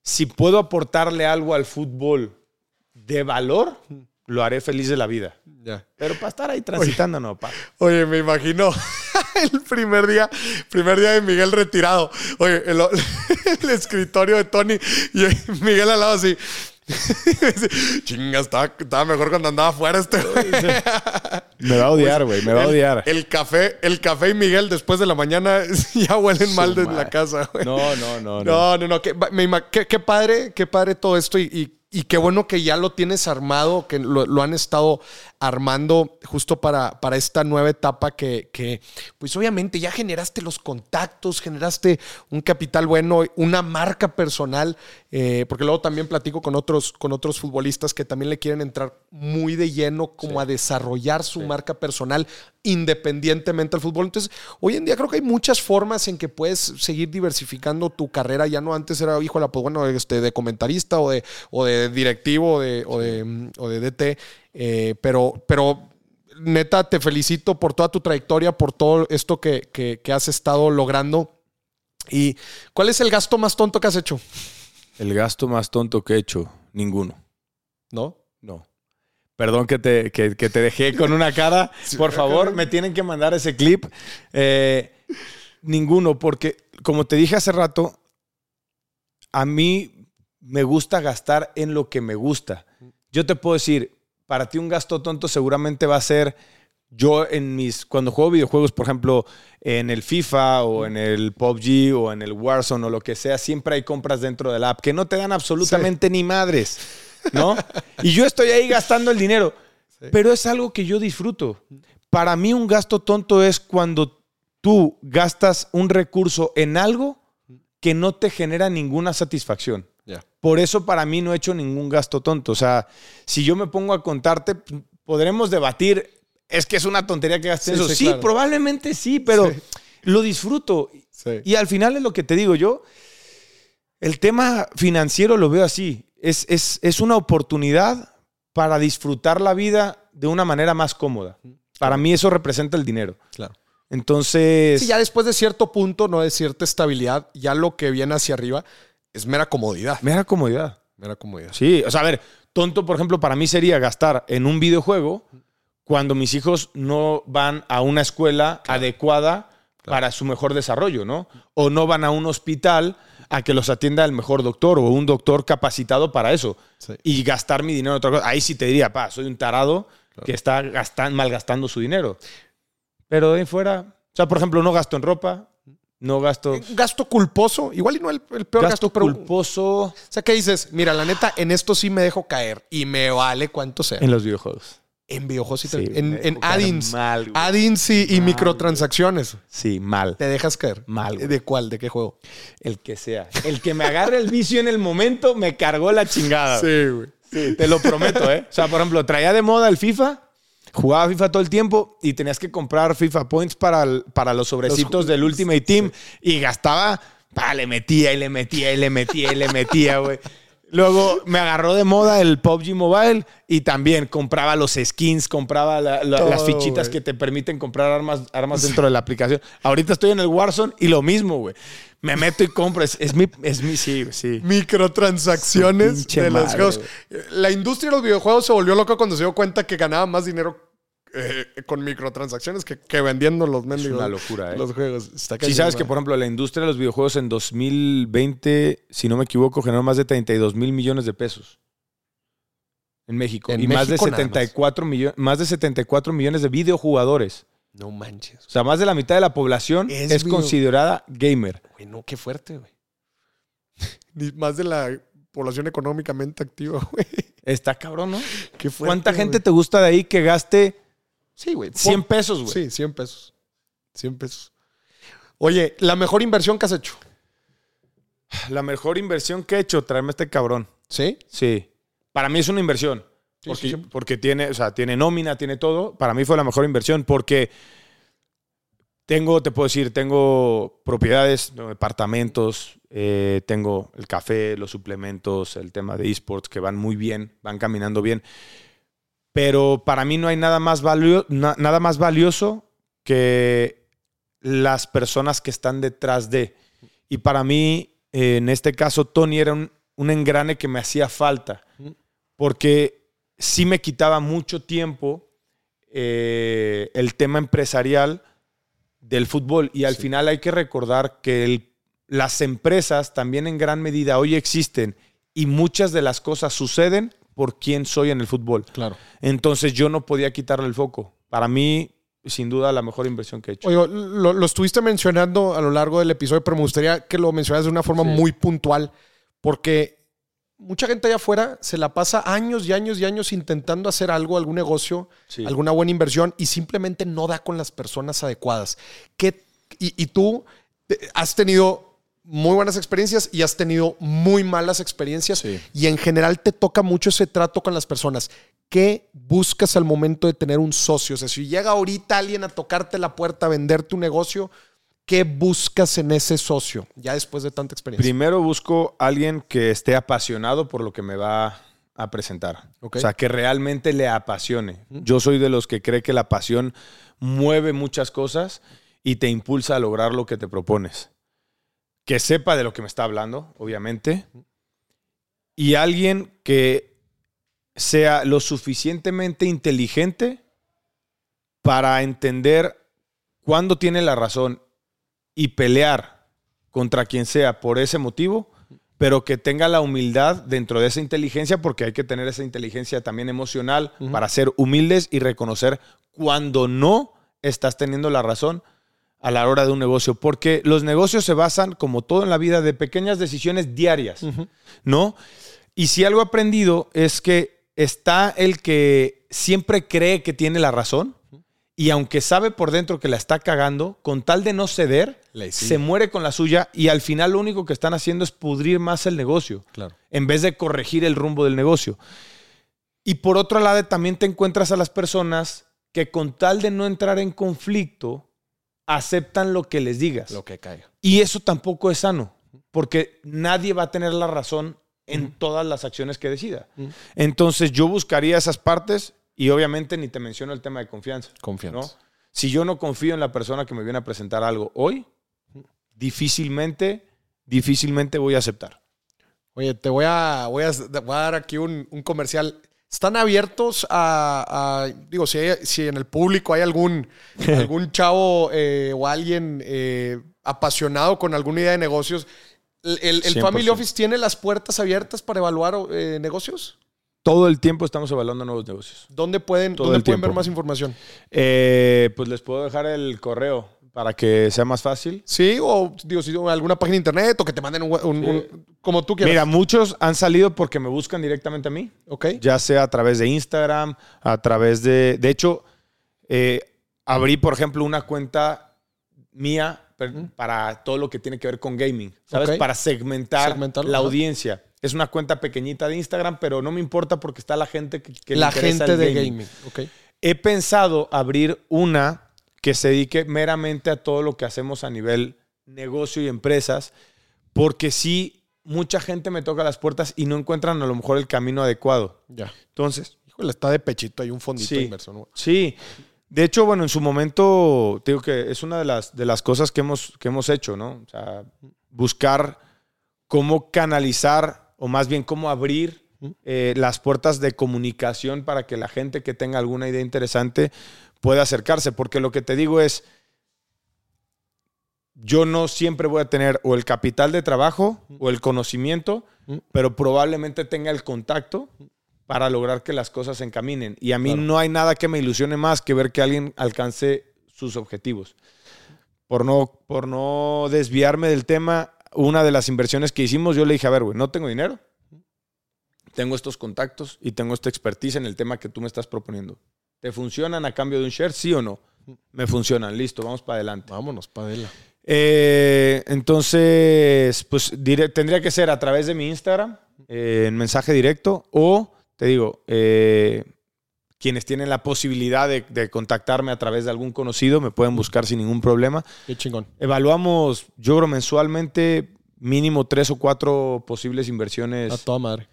si puedo aportarle algo al fútbol de valor, lo haré feliz de la vida. Pero para estar ahí transitando, no, pa. Oye, me imagino el primer día, primer día de Miguel retirado. Oye, el, el escritorio de Tony y Miguel al lado así. Chinga, estaba, mejor cuando andaba afuera este Me va a odiar, güey, me va a odiar. El café, el café y Miguel después de la mañana ya huelen mal desde la casa, güey. No, no, no. No, no, no. Qué, qué, padre, qué padre todo esto y, y, qué bueno que ya lo tienes armado, que lo, lo han estado armando justo para, para esta nueva etapa que, que, pues obviamente ya generaste los contactos, generaste un capital bueno, una marca personal, eh, porque luego también platico con otros, con otros futbolistas que también le quieren entrar muy de lleno como a desarrollar su marca personal independientemente del fútbol. Entonces, hoy en día creo que hay muchas formas en que puedes seguir diversificando tu carrera. Ya no antes era, hijo, pues bueno, este, de comentarista o de, o de directivo o de, o de, o de DT. Eh, pero, pero neta, te felicito por toda tu trayectoria, por todo esto que, has estado logrando. ¿Y cuál es el gasto más tonto que has hecho? El gasto más tonto que he hecho, ninguno. ¿No? No. Perdón que te, que, te dejé con una cara. Por favor, me tienen que mandar ese clip. Eh, ninguno, porque como te dije hace rato, a mí me gusta gastar en lo que me gusta. Yo te puedo decir, para ti un gasto tonto seguramente va a ser Yo en mis, cuando juego videojuegos, por ejemplo, en el FIFA o en el PUBG o en el Warzone o lo que sea, siempre hay compras dentro de la app que no te dan absolutamente ni madres, ¿no? y yo estoy ahí gastando el dinero, pero es algo que yo disfruto. Para mí un gasto tonto es cuando tú gastas un recurso en algo que no te genera ninguna satisfacción. Por eso para mí no he hecho ningún gasto tonto. O sea, si yo me pongo a contarte, podremos debatir, es que es una tontería que gastes eso. Sí, probablemente sí, pero lo disfruto. Y al final es lo que te digo yo, el tema financiero lo veo así. Es, es, es una oportunidad para disfrutar la vida de una manera más cómoda. Para mí eso representa el dinero. Claro. Entonces. Sí, ya después de cierto punto, no de cierta estabilidad, ya lo que viene hacia arriba es mera comodidad. Mera comodidad. Mera comodidad. Sí, o sea, a ver, tonto, por ejemplo, para mí sería gastar en un videojuego cuando mis hijos no van a una escuela adecuada para su mejor desarrollo, ¿no? O no van a un hospital a que los atienda el mejor doctor o un doctor capacitado para eso. Y gastar mi dinero en otra cosa. Ahí sí te diría, pa, soy un tarado que está gastando, malgastando su dinero. Pero de ahí fuera, o sea, por ejemplo, no gasto en ropa, no gasto. Eh, gasto culposo, igual y no el, peor gasto, pero. culposo. O sea, ¿qué dices? Mira, la neta, en esto sí me dejo caer y me vale cuánto sea. En los videojuegos. En videojuegos sí, en, en Adins. Adins y, microtransacciones. Sí, mal. Te dejas caer. Mal. ¿De cuál? ¿De qué juego? El que sea. El que me agarre el vicio en el momento me cargó la chingada. Sí, güey. Sí, te lo prometo, ¿eh? O sea, por ejemplo, traía de moda el FIFA jugaba FIFA todo el tiempo y tenías que comprar FIFA Points para, para los sobrecitos del Ultimate Team y gastaba, le metía y le metía y le metía y le metía, güey. Luego me agarró de moda el PUBG Mobile y también compraba los skins, compraba las fichitas que te permiten comprar armas, armas dentro de la aplicación. Ahorita estoy en el Warzone y lo mismo, güey. Me meto y compro. Es, mi, es mi, sí, sí. Microtransacciones de los juegos. La industria de los videojuegos se volvió loca cuando se dio cuenta que ganaba más dinero eh, con microtransacciones que, vendiendo los mendigos. Es una locura, ¿eh? Los juegos. Si sabes que, por ejemplo, la industria de los videojuegos en 2020, si no me equivoco, generó más de 32 mil millones de pesos. En México. y más, de 74 millones, más de 74 millones de videojugadores. No manches. O sea, más de la mitad de la población es, considerada gamer. Güey, no, qué fuerte, güey. más de la población económicamente activa, güey. Está cabrón, ¿no? Qué fuerte, ¿Cuánta gente te gusta de ahí que gaste Sí, güey. 100 pesos, güey. Sí, 100 pesos. 100 pesos. Oye, ¿la mejor inversión que has hecho? La mejor inversión que he hecho, traerme este cabrón. ¿Sí? Sí. Para mí es una inversión. porque, porque tiene, o sea, tiene nómina, tiene todo. Para mí fue la mejor inversión porque tengo, te puedo decir, tengo propiedades, departamentos, eh, tengo el café, los suplementos, el tema de esports que van muy bien, van caminando bien pero para mí no hay nada más, nada más valioso que las personas que están detrás de. Y para mí, en este caso, Tony era un, engrane que me hacía falta, porque sí me quitaba mucho tiempo eh, el tema empresarial del fútbol. Y al final hay que recordar que las empresas también en gran medida hoy existen y muchas de las cosas suceden por quién soy en el fútbol. Claro. Entonces yo no podía quitarle el foco. Para mí, sin duda, la mejor inversión que he hecho. Oye, lo, estuviste mencionando a lo largo del episodio, pero me gustaría que lo mencionaras de una forma muy puntual, porque mucha gente allá afuera se la pasa años y años y años intentando hacer algo, algún negocio, alguna buena inversión y simplemente no da con las personas adecuadas. ¿Qué, y, y tú has tenido muy buenas experiencias y has tenido muy malas experiencias y en general te toca mucho ese trato con las personas. ¿Qué buscas al momento de tener un socio? O sea, si llega ahorita alguien a tocarte la puerta, a vender tu negocio, ¿qué buscas en ese socio ya después de tanta experiencia? Primero busco alguien que esté apasionado por lo que me va a presentar. O sea, que realmente le apasione. Yo soy de los que cree que la pasión mueve muchas cosas y te impulsa a lograr lo que te propones que sepa de lo que me está hablando, obviamente, y alguien que sea lo suficientemente inteligente para entender cuándo tiene la razón y pelear contra quien sea por ese motivo pero que tenga la humildad dentro de esa inteligencia, porque hay que tener esa inteligencia también emocional para ser humildes y reconocer cuando no estás teniendo la razón a la hora de un negocio, porque los negocios se basan, como todo en la vida, de pequeñas decisiones diarias, ¿no? Y si algo he aprendido es que está el que siempre cree que tiene la razón y aunque sabe por dentro que la está cagando, con tal de no ceder, se muere con la suya y al final lo único que están haciendo es pudrir más el negocio, claro. en vez de corregir el rumbo del negocio. Y por otro lado, también te encuentras a las personas que con tal de no entrar en conflicto, aceptan lo que les digas. Lo que caiga. Y eso tampoco es sano, porque nadie va a tener la razón en todas las acciones que decida. Entonces yo buscaría esas partes y obviamente ni te menciono el tema de confianza. Confianza. Si yo no confío en la persona que me viene a presentar algo hoy, difícilmente, difícilmente voy a aceptar. Oye, te voy a, voy a, dar aquí un, comercial. ¿Están abiertos a, digo, si, si en el público hay algún, algún chavo eh, o alguien eh, apasionado con alguna idea de negocios, ¿el, Family Office tiene las puertas abiertas para evaluar eh, negocios? Todo el tiempo estamos evaluando nuevos negocios. ¿Dónde pueden, ¿dónde pueden ver más información? Pues les puedo dejar el correo para que sea más fácil. Sí, o digo, si alguna página de internet o que te manden un, como tú quieras. Mira, muchos han salido porque me buscan directamente a mí. Ok. Ya sea a través de Instagram, a través de. De hecho, eh, abrí, por ejemplo, una cuenta mía para todo lo que tiene que ver con gaming. ¿Sabes? Para segmentar la audiencia. Es una cuenta pequeñita de Instagram, pero no me importa porque está la gente que, la gente de gaming. He pensado abrir una que se dedique meramente a todo lo que hacemos a nivel negocio y empresas, porque sí, mucha gente me toca las puertas y no encuentran a lo mejor el camino adecuado. Ya. Entonces. Híjole, está de pechito, hay un fondito sí, inverso. Sí. De hecho, bueno, en su momento, digo que es una de las, de las cosas que hemos, que hemos hecho, ¿no? O sea, buscar cómo canalizar o más bien cómo abrir eh, las puertas de comunicación para que la gente que tenga alguna idea interesante pueda acercarse. Porque lo que te digo es, yo no siempre voy a tener o el capital de trabajo o el conocimiento, pero probablemente tenga el contacto para lograr que las cosas se encaminen. Y a mí no hay nada que me ilusione más que ver que alguien alcance sus objetivos. Por no, por no desviarme del tema, una de las inversiones que hicimos, yo le dije, a ver, güey, no tengo dinero, tengo estos contactos y tengo esta expertise en el tema que tú me estás proponiendo. ¿Te funcionan a cambio de un share, sí o no? Me funcionan, listo, vamos para adelante. Vámonos para adelante. Eh, entonces, pues tendría que ser a través de mi Instagram, eh, en mensaje directo, o te digo, eh, quienes tienen la posibilidad de, contactarme a través de algún conocido me pueden buscar sin ningún problema. Qué chingón. Evaluamos, yo creo, mensualmente mínimo tres o cuatro posibles inversiones. A toda madre.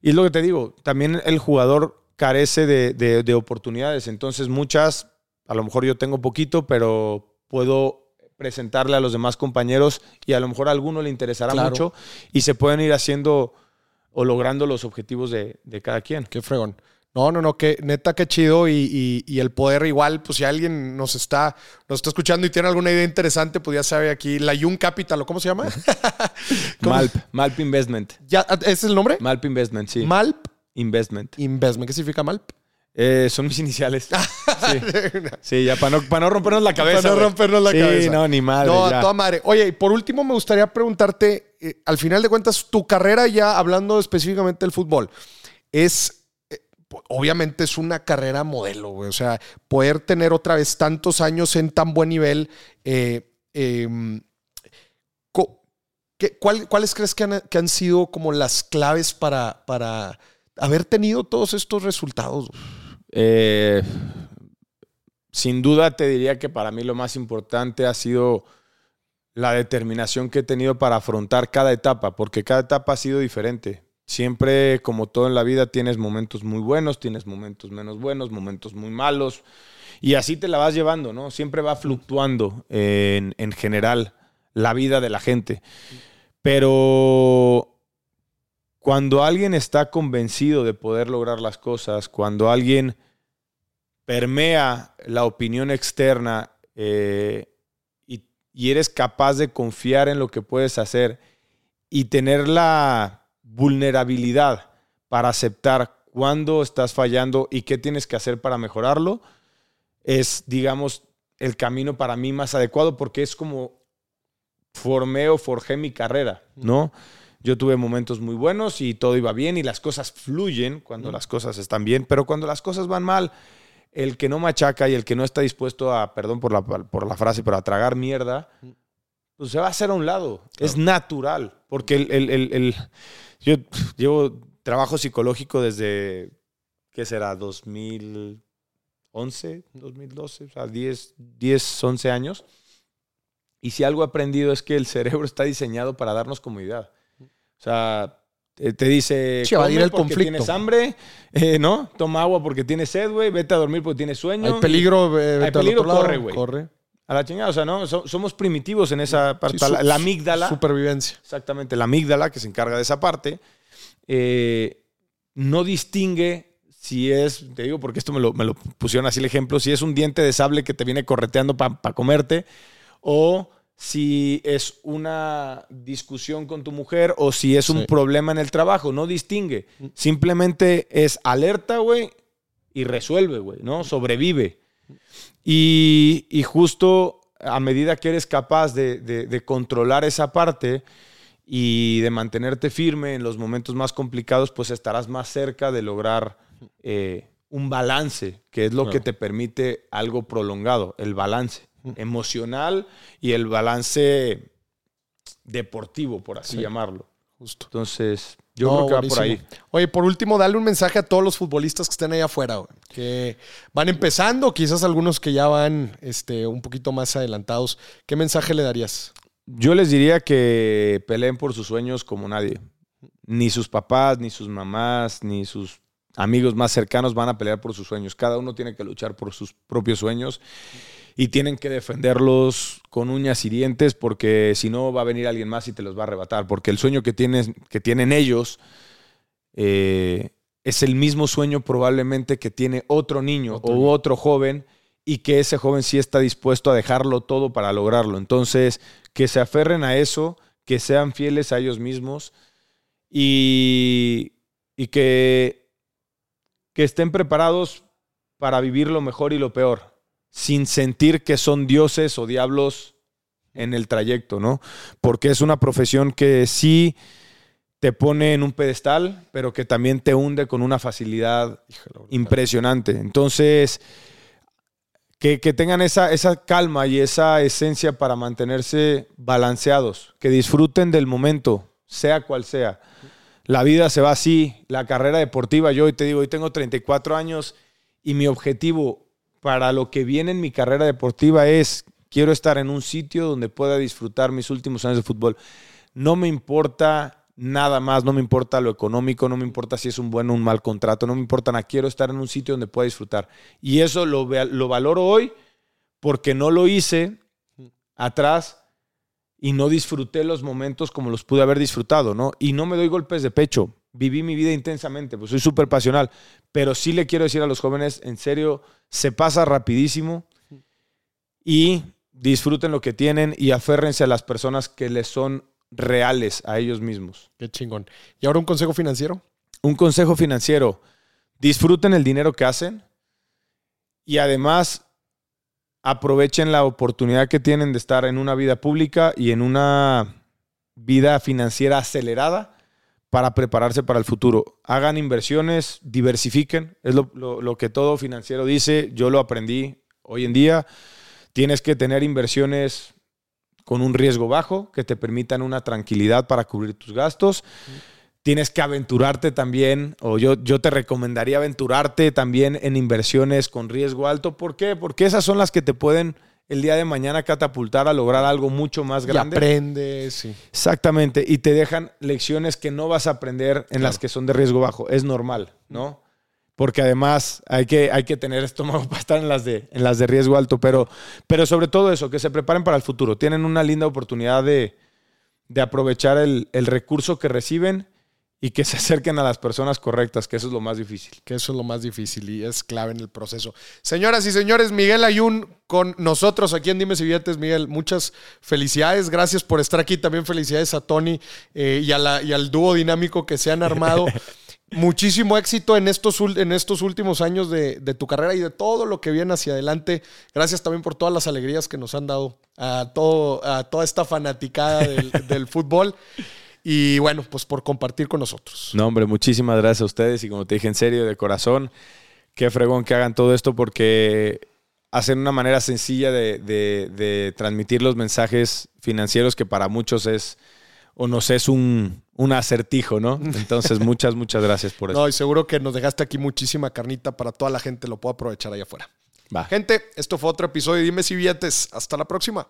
Y es lo que te digo, también el jugador carece de, de oportunidades. Entonces, muchas, a lo mejor yo tengo poquito, pero puedo presentarle a los demás compañeros y a lo mejor a alguno le interesará mucho y se pueden ir haciendo o logrando los objetivos de, de cada quien. Qué fregón. No, no, no, que neta, qué chido. Y, el poder, igual, pues si alguien nos está, nos está escuchando y tiene alguna idea interesante, pues ya sabe aquí, la Young Capital, ¿o cómo se llama? Malp, Malp Investment. ¿Ya, ¿Ese es el nombre? Malp Investment, sí. Malp Investment. Investment. ¿Qué significa Malp? Eh, son mis iniciales. sí. sí, ya para no, para no rompernos la cabeza. Para no rompernos la cabeza. Sí, no, ni madre. No, a toda madre. Oye, y por último me gustaría preguntarte, eh, al final de cuentas, tu carrera ya hablando específicamente del fútbol, es obviamente es una carrera modelo, O sea, poder tener otra vez tantos años en tan buen nivel. Eh, em, ¿Cuáles crees que han, sido como las claves para, para haber tenido todos estos resultados? Eh, sin duda te diría que para mí lo más importante ha sido la determinación que he tenido para afrontar cada etapa, porque cada etapa ha sido diferente. Siempre, como todo en la vida, tienes momentos muy buenos, tienes momentos menos buenos, momentos muy malos. Y así te la vas llevando, ¿no? Siempre va fluctuando en, general la vida de la gente. Pero cuando alguien está convencido de poder lograr las cosas, cuando alguien permea la opinión externa eh, y, y, eres capaz de confiar en lo que puedes hacer y tener la vulnerabilidad para aceptar cuándo estás fallando y qué tienes que hacer para mejorarlo, es, digamos, el camino para mí más adecuado porque es como formé o forjé mi carrera, ¿no? Yo tuve momentos muy buenos y todo iba bien y las cosas fluyen cuando las cosas están bien, pero cuando las cosas van mal, el que no machaca y el que no está dispuesto a, perdón por la, por la frase, pero a tragar mierda, pues se va a hacer a un lado. Es natural, porque el, el, el, el, yo llevo trabajo psicológico desde, ¿qué será? 2011, 2012, o sea, 10, 10, 11 años. Y si algo he aprendido es que el cerebro está diseñado para darnos comodidad. O sea, te, te dice, Sí, come el porque conflicto. tienes hambre, eh, ¿no? Toma agua porque tienes sed, güey, vete a dormir porque tienes sueño. Hay peligro, eh, vete al peligro, otro corre, güey. Corre. A la chingada, o sea, ¿no? So- somos primitivos en esa parte. Sí, su- la, la amígdala. Supervivencia. Exactamente, la amígdala que se encarga de esa parte, eh, no distingue si es, te digo porque esto me lo, me lo pusieron así el ejemplo, si es un diente de sable que te viene correteando para comerte, o si es una discusión con tu mujer, o si es un Sí. problema en el trabajo, no distingue. Simplemente es alerta, güey, y resuelve, güey, ¿no? Sobrevive. Y, y justo a medida que eres capaz de, de- de controlar esa parte y de mantenerte firme en los momentos más complicados, pues estarás más cerca de lograr eh, un balance, que es lo Claro. que te permite algo prolongado, el balance emocional y el balance deportivo, por así Sí. llamarlo. Justo. Entonces, yo No, creo que va por ahí. Oye, por último, dale un mensaje a todos los futbolistas que estén ahí afuera, güey, que van empezando, quizás algunos que ya van este, un poquito más adelantados. ¿Qué mensaje le darías? Yo les diría que peleen por sus sueños como nadie. Ni sus papás, ni sus mamás, ni sus amigos más cercanos van a pelear por sus sueños. Cada uno tiene que luchar por sus propios sueños y tienen que defenderlos con uñas y dientes porque si no va a venir alguien más y te los va a arrebatar. Porque el sueño que, tienes, que tienen ellos eh, es el mismo sueño probablemente que tiene otro niño Otro o otro joven y que ese joven sí está dispuesto a dejarlo todo para lograrlo. Entonces, que se aferren a eso, que sean fieles a ellos mismos y, y que, que estén preparados para vivir lo mejor y lo peor, sin sentir que son dioses o diablos en el trayecto, ¿no? Porque es una profesión que sí te pone en un pedestal, pero que también te hunde con una facilidad impresionante. Entonces, que, que tengan esa, esa calma y esa esencia para mantenerse balanceados, que disfruten del momento, sea cual sea. La vida se va así, la carrera deportiva, yo hoy te digo, hoy tengo 34 años y mi objetivo para lo que viene en mi carrera deportiva es, quiero estar en un sitio donde pueda disfrutar mis últimos años de fútbol. No me importa nada más, no me importa lo económico, no me importa si es un buen o un mal contrato, no me importa nada, quiero estar en un sitio donde pueda disfrutar. Y eso lo, valoro hoy porque no lo hice atrás y no disfruté los momentos como los pude haber disfrutado, ¿no? Y no me doy golpes de pecho. Viví mi vida intensamente, pues soy súper pasional. Pero sí le quiero decir a los jóvenes, en serio, se pasa rapidísimo y disfruten lo que tienen y aférrense a las personas que les son reales a ellos mismos. Qué chingón. ¿Y ahora un consejo financiero? Un consejo financiero, disfruten el dinero que hacen y además aprovechen la oportunidad que tienen de estar en una vida pública y en una vida financiera acelerada para prepararse para el futuro. Hagan inversiones, diversifiquen, es lo, que todo financiero dice, yo lo aprendí hoy en día. Tienes que tener inversiones con un riesgo bajo que te permitan una tranquilidad para cubrir tus gastos. Tienes que aventurarte también, o yo, yo te recomendaría aventurarte también en inversiones con riesgo alto. ¿Por qué? Porque esas son las que te pueden el día de mañana catapultar a lograr algo mucho más Y grande. aprendes, sí. Exactamente, y te dejan lecciones que no vas a aprender en Claro. las que son de riesgo bajo. Es normal, ¿no? Porque además hay que, hay que tener estómago para estar en las, de, en las de riesgo alto, pero, pero sobre todo eso, que se preparen para el futuro. Tienen una linda oportunidad de, de aprovechar el, el recurso que reciben y que se acerquen a las personas correctas, que eso es lo más difícil. Que eso es lo más difícil y es clave en el proceso. Señoras y señores, Miguel Ayun con nosotros aquí en Dime si Billetes. Miguel, muchas felicidades. Gracias por estar aquí. También felicidades a Tony eh, y, a la, y al dúo dinámico que se han armado. Muchísimo éxito en estos, en estos últimos años de, tu carrera y de todo lo que viene hacia adelante. Gracias también por todas las alegrías que nos han dado a, todo, a toda esta fanaticada del, del fútbol. Y bueno, pues por compartir con nosotros. No, hombre, muchísimas gracias a ustedes y como te dije en serio, de corazón, qué fregón que hagan todo esto porque hacen una manera sencilla de, transmitir los mensajes financieros que para muchos es o nos es un, un acertijo, ¿no? Entonces, muchas, muchas gracias por eso. No, y seguro que nos dejaste aquí muchísima carnita para toda la gente, lo puedo aprovechar allá afuera. Va. Gente, esto fue otro episodio de Dime si billetes. Hasta la próxima.